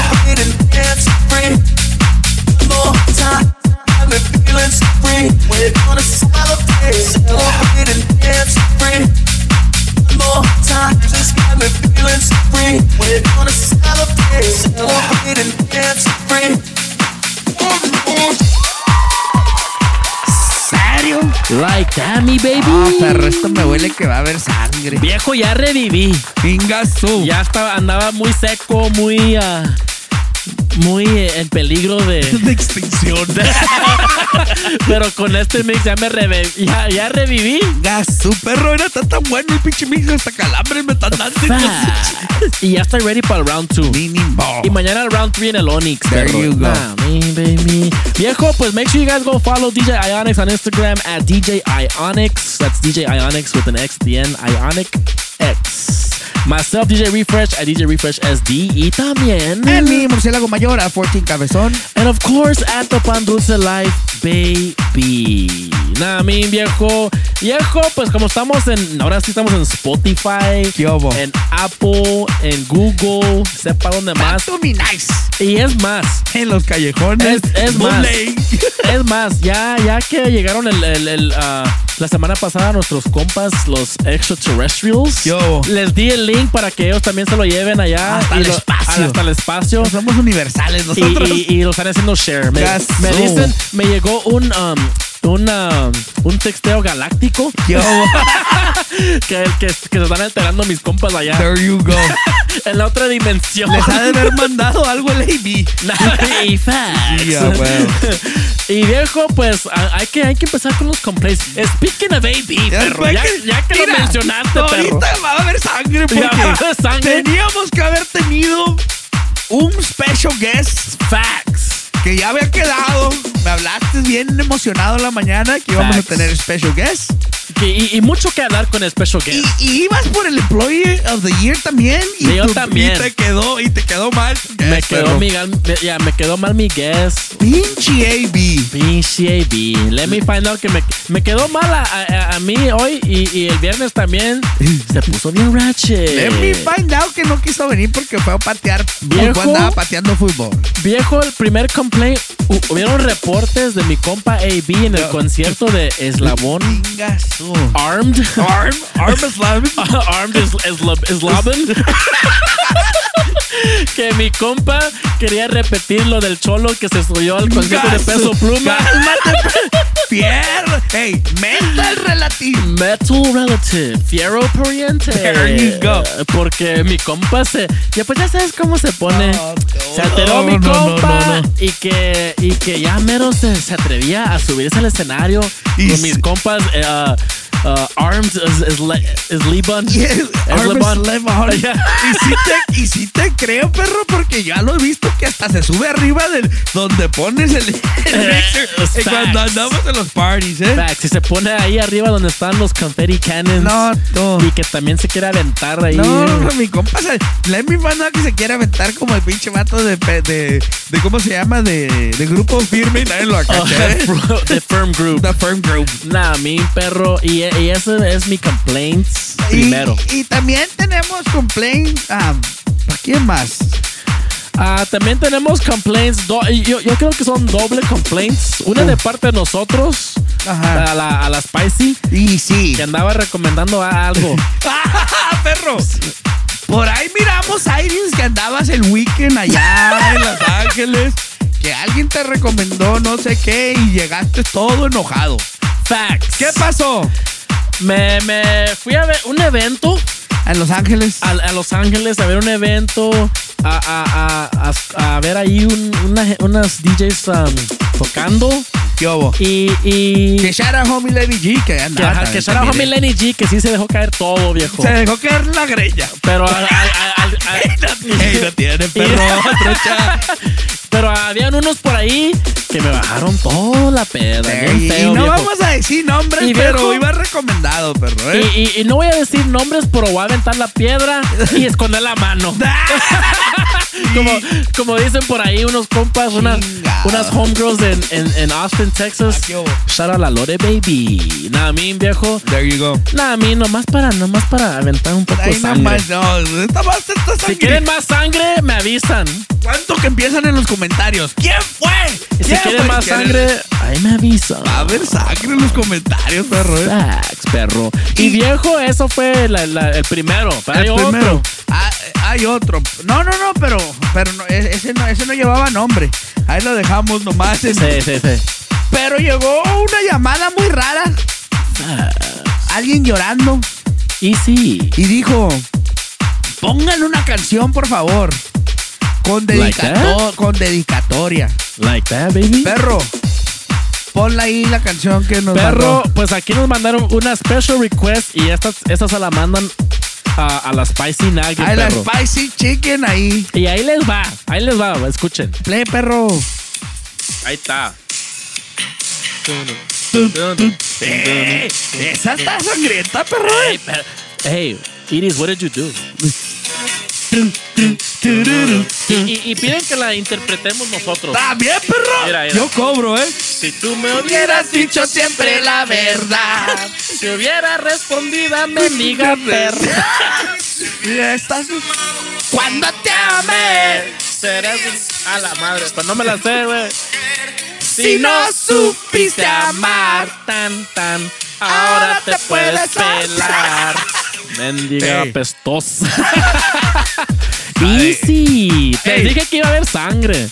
Like that, mi baby. Ah, perro, esto me huele que va a haber sangre. Viejo, ya reviví. Pingazo. Ya estaba, andaba muy seco, muy. ah, muy en peligro de. De extinción. Pero con este mix ya me reve- ya, ya reviví. Gasu, perro, era tan, tan bueno el pinche mix, hasta calambre me están dando. Y ya estoy ready para el round 2. Y mañana el round 3 en el Onyx. There perro. you go. Me, baby. Viejo, pues make sure you guys go follow DJ Ionics on Instagram at DJ Ionics. That's DJ Ionics with an X at the end. Ionic X. Myself, DJ Refresh at DJ Refresh SD. Y también. En mi murciélago mayor a 14 cabezón. And of course, at the Pan Dulce Life, baby. Nah, mi viejo. Viejo, pues como estamos en. Ahora sí estamos en Spotify. En Apple, en Google. Sepa dónde más. mi nice. Y es más. En los callejones. Es, es más. Es más, ya, ya que llegaron el, el- el, ah, la semana pasada nuestros compas, los extraterrestrials. Les di el link para que ellos también se lo lleven allá. Hasta el lo- espacio. Hasta el espacio. Somos universales nosotros. y- y lo están haciendo share. Me, me dicen, me llegó un, um, un, um, un texteo galáctico. que, que, que se están enterando mis compas allá. There you go. en la otra dimensión. Les ha de haber mandado algo el AB. y facts. Sí, a huevo. Y viejo, pues hay que, hay que empezar con los complaints. Speaking of AB, perro, ya, ya que lo mencionaste, perro. Ahorita va a haber sangre Ya va a porque haber sangre. teníamos que haber tenido un special guest. Facts. Que ya había quedado. Me hablaste bien emocionado en la mañana que íbamos Facts. a tener special guest. Que- y, y mucho que hablar con el special guest. Y ibas por el Employee of the Year también. Y yo tu- también. Y te quedó, y te quedó mal. me guest, quedó mi me- ya, me quedó mal mi guess. Pinche AB. Pinche AB. Let me find out que me, me quedó mal a, a- a mí hoy y, y el viernes también. Se puso bien ratchet. Let me find out que no quiso venir porque fue a patear. Viejo. Andaba pateando fútbol. Viejo, el primer complaint. hu- hubieron reportes de mi compa AB en el concierto de Eslabón. Chingazo. Armed. Arm, arm Islam. Armed is, Isla- que mi compa quería repetir lo del cholo que se subió al concierto de peso pluma. Cálmate, Pierre. Hey, mental Metal Relative, Fiero Pariente. There you go. Porque mi compa se. Ya pues ya sabes cómo se pone. se alteró no, mi compa. no. Y que. Y que ya mero se, se atrevía a subirse al escenario Y con mis compas. eh, ah, uh, Arms is, is, Le- is Liban. Yes, Es Arms Liban. Levon. Yeah. Y sí, te, y sí te creo, perro, porque ya lo he visto que hasta se sube arriba del donde pones el, el mixer. it's Y cuando andamos en los parties, ¿eh? Facts. Si se pone ahí arriba donde están los confetti cannons. No, no. Y que también se quiere aventar ahí. No, no, mi compa, se, let me find out que se quiere aventar como el pinche vato de, pe- de, de ¿cómo se llama? De, de grupo firme y nadie lo Oh, acacha, ¿eh? the Firm Group. The Firm Group. Nah, mi perro. Y, y ese es mi complaints Y- primero. Y, también tenemos complaint. ¿Para quién más? Ah, también tenemos complaints. do- y yo, yo creo que son doble complaints. Una de parte de nosotros. Ajá. A la, a la Spicy. Y sí. Que andaba recomendando a- algo. ¡Ah, perro! Por ahí miramos, Iris, que andabas el weekend allá en Los Ángeles. Que alguien te recomendó no sé qué y llegaste todo enojado. Facts. ¿Qué pasó? Me, me fui a ver un evento. En Los Ángeles. A, a Los Ángeles a ver un evento. A, a- a- a- a ver ahí un- una- unas DJs um, tocando. ¿Qué hubo? Y. y Que out homie Lenny G, que que, andaba. ajá, que también, homie Lenny G, que sí se dejó caer todo, viejo. Se dejó caer la greña. Pero al- al- al- al- no tiene perro, trocha. Pero habían unos por ahí que me bajaron toda la peda. bien Ey, feo, y no viejo. vamos a decir nombres, Y pero viejo- iba recomendado, perro, ¿eh? Y, y- y no voy a decir nombres, pero voy a aventar la piedra y esconder la mano. como, como dicen por ahí unos compas, unas, unas homegirls en, en, en Austin, Texas. Shout out a la Lore Baby. Nada, mí, viejo. There you go. Nada, mí, nomás para, nomás para aventar un poco de sangre. nomás, no, esta a esta Si sangre. quieren más sangre, me avisan. ¿Cuánto que empiezan en los comentarios? ¿Quién fue? Y si ¿Quién quieren más ¿Quieren- sangre, ahí me avisan. Va a haber sangre en los comentarios, perro. ¿eh? Perro. Y, viejo, eso fue la- la- el primero. Pero hay El otro. primero. Ah, eh, hay otro. No, no, no, pero, pero no, e- ese, no, ese no llevaba nombre. Ahí lo dejamos nomás. en- Sí, sí, sí. Pero llegó una llamada muy rara. Alguien llorando. Y sí. Y dijo: Pongan una canción, por favor. Con, Like dedicato- con dedicatoria. Like that, baby. Perro, ponla ahí la canción que nos Perro, mandó. pues aquí nos mandaron una special request y estas, estas se la mandan a, a la Spicy Nugget, Ahí la perro. Spicy Chicken ahí. Y ahí les va, ahí les va, escuchen. Play, perro. Ahí está. Eh, esa está sangrienta, perro. Hey, per- hey, Iris, what did you do? Y, y- y piden que la interpretemos nosotros. También, perro. Mira, mira. Yo cobro, ¿eh? Si tú me hubieras dicho siempre la verdad, si hubiera respondido a mendiga perra. Y estás. Cuando te amé, serás a la madre. Pues no me la sé, güey. Si no supiste amar tan tan, ahora te puedes pelar. Mendiga apestosa. Easy. Te dije que iba a haber sangre.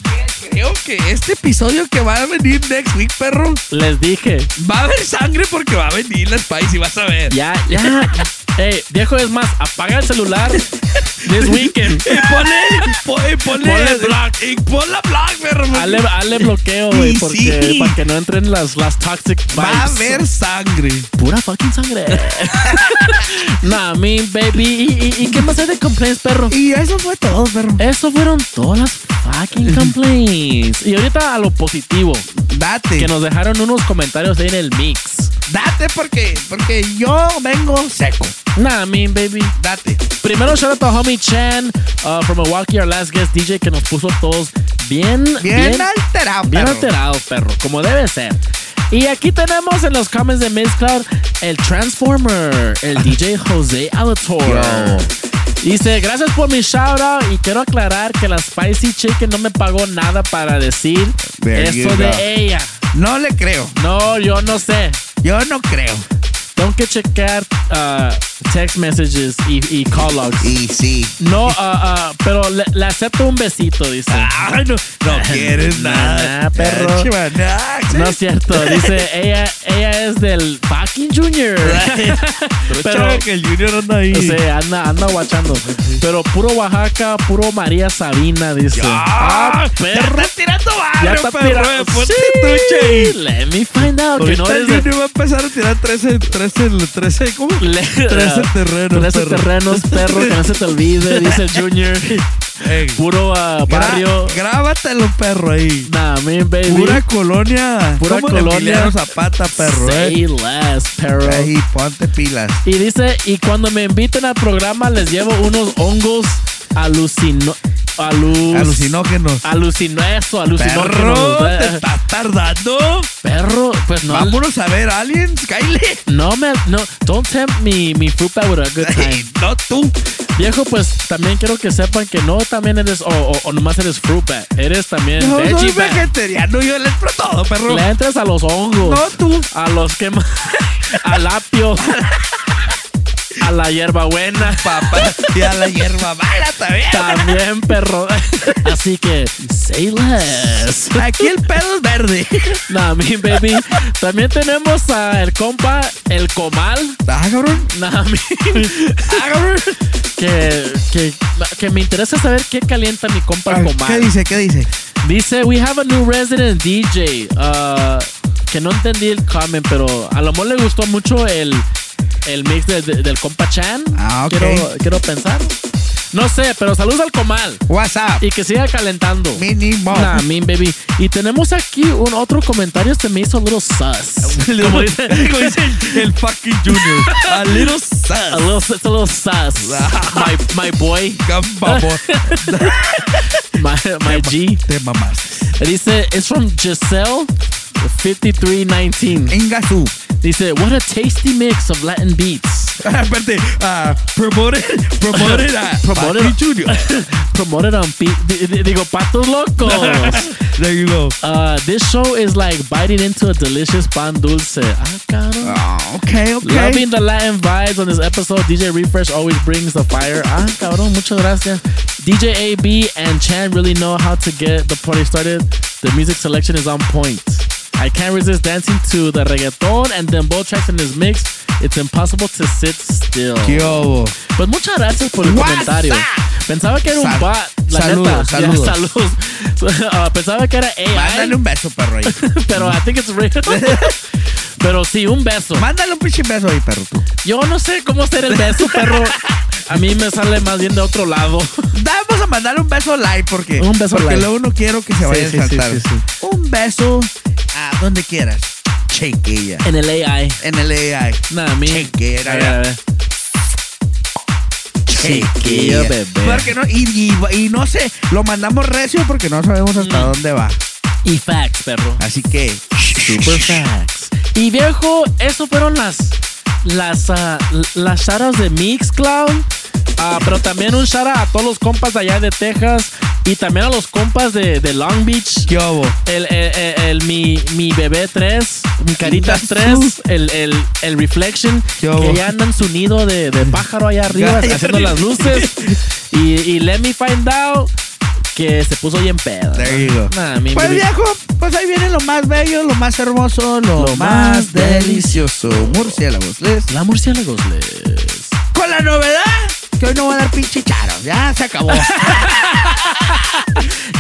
Creo que este episodio que va a venir next week, perro, Les dije. va a haber sangre porque va a venir la Spicy, vas a ver. Ya, ya. Ey, viejo, es más, apaga el celular this weekend. Y ponle, ponle, ponle, Ponle block. Y ponla block, perro. Hazle, hazle bloqueo, güey, Y porque sí. para que no entren las, las toxic vibes. Va a haber sangre. Pura fucking sangre. nah, me, baby. ¿Y, y, y qué más hay de complaints, perro? Y eso fue todo, perro. Eso fueron todas las fucking complaints. Y ahorita a lo positivo. Date. Que nos dejaron unos comentarios ahí en el mix. Date porque, porque yo vengo seco. Nah, me, baby. Date. Primero, shout out to homie Chan uh, from Milwaukee, our last guest DJ, que nos puso todos bien, Bien, alterado, bien perro. alterados, perro, como debe ser. Y aquí tenemos en los comments de Mixcloud el Transformer, el DJ José Alator. Dice, gracias por mi shout out y quiero aclarar que la Spicy Chicken no me pagó nada para decir There eso de ella. No le creo. No, yo no sé. Yo no creo. Tengo que checar uh, text messages y, y call logs. Y sí. No, ah, ah, pero le, le acepto un besito, dice. Ay, no, no quieres nada. Nah, perro. No es cierto, dice ella, ella es del fucking Junior. Pero chava, que el Junior anda ahí. Sea, anda, anda guachando. Pero puro Oaxaca, puro María Sabina, dice. Ah, perro. Ya estás tirando Ya barrio, está perro. tirando. Sí. Let me find out que Ahorita no el Junior va a empezar a tirar 13, 13, 13, ¿cómo? Le- 13 terrenos. 13 perro. terrenos, perro, que no se te olvide, dice el Junior. Ey, Puro gra- barrio. Grábatelo, perro, ahí. Nah, man, baby. Pura colonia. Pura colonia. Zapata, perro, Say eh. less, perro. Ey, ponte pilas. Y dice, y cuando me inviten al programa les llevo unos hongos alucino... Alucinógenos. Alucino eso, alucinógenos. Perro, Eh, te estás tardando. Perro, pues no. Vámonos a ver aliens, Kyle. No me, no, don't tempt me, mi fruit with a good time. no tú. Viejo, pues también quiero que sepan que no también eres, o, o, o nomás eres fruit bat, eres también No, soy vegetariano, yo le entro todo, perro. Le entras a los hongos. No tú. A los que al apio. a la hierbabuena. Papá, y a la hierba mala también. También, perro. Así que, say less. Aquí el pedo es verde. Nah, mi baby. También tenemos a el compa, el comal. Ah, cabrón. Nah, mi. Ah, cabrón. Que, que, que me interesa saber qué calienta mi compa comal. ¿Qué dice? ¿Qué dice? Dice, we have a new resident DJ. Uh, que no entendí el comment, pero a lo mejor le gustó mucho el, el mix de- de- del compa Chan. Ah, ok. Quiero, quiero pensar. No sé, pero saludos al comal. WhatsApp. Y que siga calentando. Mínimo. Nah, mean baby. Y tenemos aquí un otro comentario. Este me hizo a little sus. Como dice, Como dice el, fucking Junior. A little sus. a little, it's a little sus. my, my boy. My, my G. Te mamás. Dice, it's from Giselle 5319. Engasú. Dice, what a tasty mix of Latin beats. Aparte, ah, promoted, promoted a Promoted- Papi Junior. Promoted on beat. di- di- Digo, patos locos. There you go. Uh, this show is like biting into a delicious pan dulce. Ah. Oh, okay, okay. Loving the Latin vibes on this episode. DJ Refresh always brings the fire. Ah, cabrón, muchas gracias. DJ AB and Chan really know how to get the party started. The music selection is on point. I can't resist dancing to the reggaeton and then both tracks in this mix. It's impossible to sit still. ¿Qué hubo? Pues muchas gracias por el What's comentario. Pensaba que era un bot. La saludos, neta. Ah, pensaba que era AI. Mándale un beso, perro. Ahí. pero I think it's real. pero sí, un beso. Mándale un pinche beso ahí, perro. Tú. Yo no sé cómo hacer el beso, perro. A mí me sale más bien de otro lado. Vamos a mandarle un beso live porque, Un beso porque live. luego no quiero que se vaya Sí, a saltar. sí, sí, Un beso a donde quieras. Chequea. En el AI. En el AI. Nada, a mí. Chequea. A ver, a ver. Chequea, bebé. Porque no, y, y- y no sé, lo mandamos recio porque no sabemos hasta Mm. dónde va. Y facts, perro. Así que, Super facts. Y viejo, eso fueron las las ah, las sharas de Mixcloud. Ah, pero también un shout out a todos los compas de allá de Texas y también a los compas de, de Long Beach. ¿qué hubo? El, el, el- el- mi, mi bebé 3, mi caritas 3, el, el, el Reflection, ¿Qué que hubo? ya anda en su nido de, de pájaro allá arriba haciendo las luces. Y, y let me find out que se puso bien pedo. There you go. Nah, mi Pues viejo, pues ahí viene lo más bello, lo más hermoso, lo, Lo más más delicioso. Murciélagos, les. La murciélagos les. Con la novedad que hoy no va a dar pinche charo. Ya se acabó.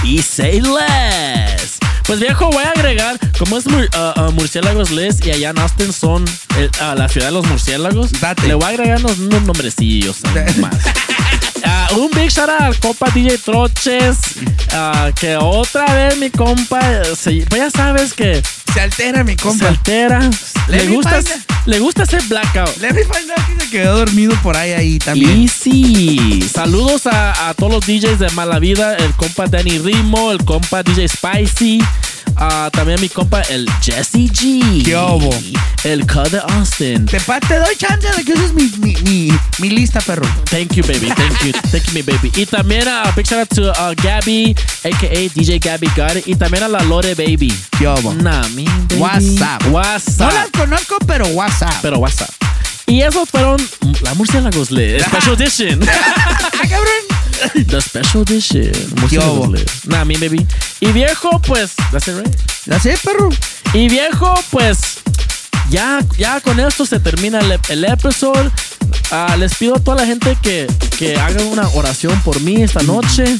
y say less. Pues viejo, voy a agregar, como es mur- uh, uh, murciélagos les y allá en Austin son el- uh, la ciudad de los murciélagos, Date. le voy a agregar unos, unos nombrecillos más. Ah, un big shout out al compa DJ Troches, ah, que otra vez mi compa, se- pues ya sabes que se altera mi se compa. altera, Let le gusta, le gusta hacer blackout. Let me find out que se quedó dormido por ahí, ahí también. Easy. Saludos a, a todos los DJs de Mala Vida, el compa Danny Rimo, el compa DJ Spicy, ah, también mi compa el Jesse G. ¿Qué? El Cut de Austin. Te, pa- te doy chance de que uses mi, mi, mi, mi lista, perro. Thank you, baby. Thank you. Thank you, mi baby. Y también a big shout out to uh, Gabby, a.k.a. DJ Gabby It. Y también a la Lore Baby. ¿Qué hubo? Nah, mi baby. WhatsApp. WhatsApp. No las conozco, pero WhatsApp. Pero WhatsApp. Y esos fueron la murciélagos lit. Special edition. The special edition. Murciélagos lit. Nah, me baby. Y viejo, pues. That's it, right? Ya sé, perro. Y viejo, pues. Ya, ya con esto se termina el, el episodio. Ah, les pido a toda la gente que, que hagan una oración por mí esta noche.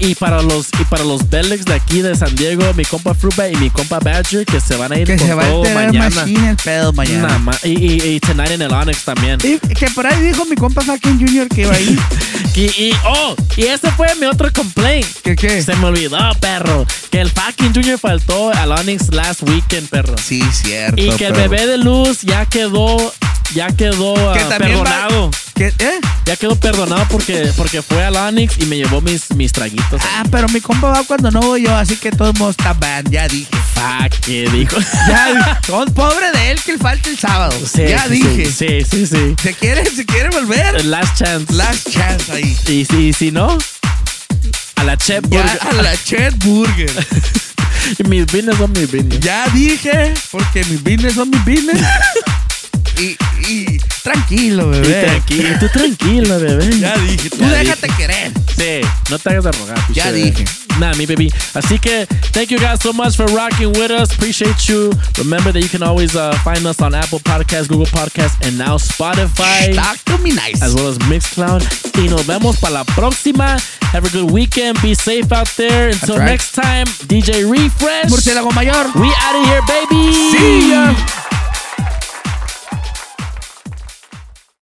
Y, y para los y para los Belex de aquí de San Diego, mi compa Fruba y mi compa Badger, que se van a ir Que con se va a todo enterar mañana. el pedo mañana. Nah, y, y, y tonight en el Onyx también. Y que por ahí dijo mi compa fucking Junior que iba a ir. Y, y- oh, y ese fue mi otro complaint. ¿Qué qué? Se me olvidó, perro. Que el fucking Junior faltó al Onyx last weekend, perro. Sí, cierto. Y que el perro. bebé de luz ya quedó, ya quedó Que ah, perdonado. ¿Qué? ¿Eh? Ya quedó perdonado porque, porque fue al Onyx y me llevó mis, mis traguitos. Ah, pero mi compa va cuando no voy yo, así que todo modos está bad, ya dije. Fuck, ¿qué dijo? Ya, oh, pobre de él que él falte el sábado. Sí, ya sí, dije. Sí, sí, sí. ¿Se quiere, se quiere volver? Last chance. Last chance ahí. Y si, si no, a la Chef Ya, Burger. a la Chet Burger. Mis business son mis business. Ya dije, porque mis business son mis business. y, y tranquilo, Y tranquilo, tú tranquilo, bebé. Ya dije, tú Ya déjate querer. Sí, no te hagas de rogar. Ya piche. dije. Nah, mi baby. Así que, thank you guys so much for rocking with us. Appreciate you. Remember that you can always uh, find us on Apple Podcasts, Google Podcasts, and now Spotify. Talk to me nice. As well as Mixcloud. Y nos vemos para la próxima. Have a good weekend. Be safe out there. Until right. next time, DJ Refresh. Murciélago mayor. We out of here, baby. See ya.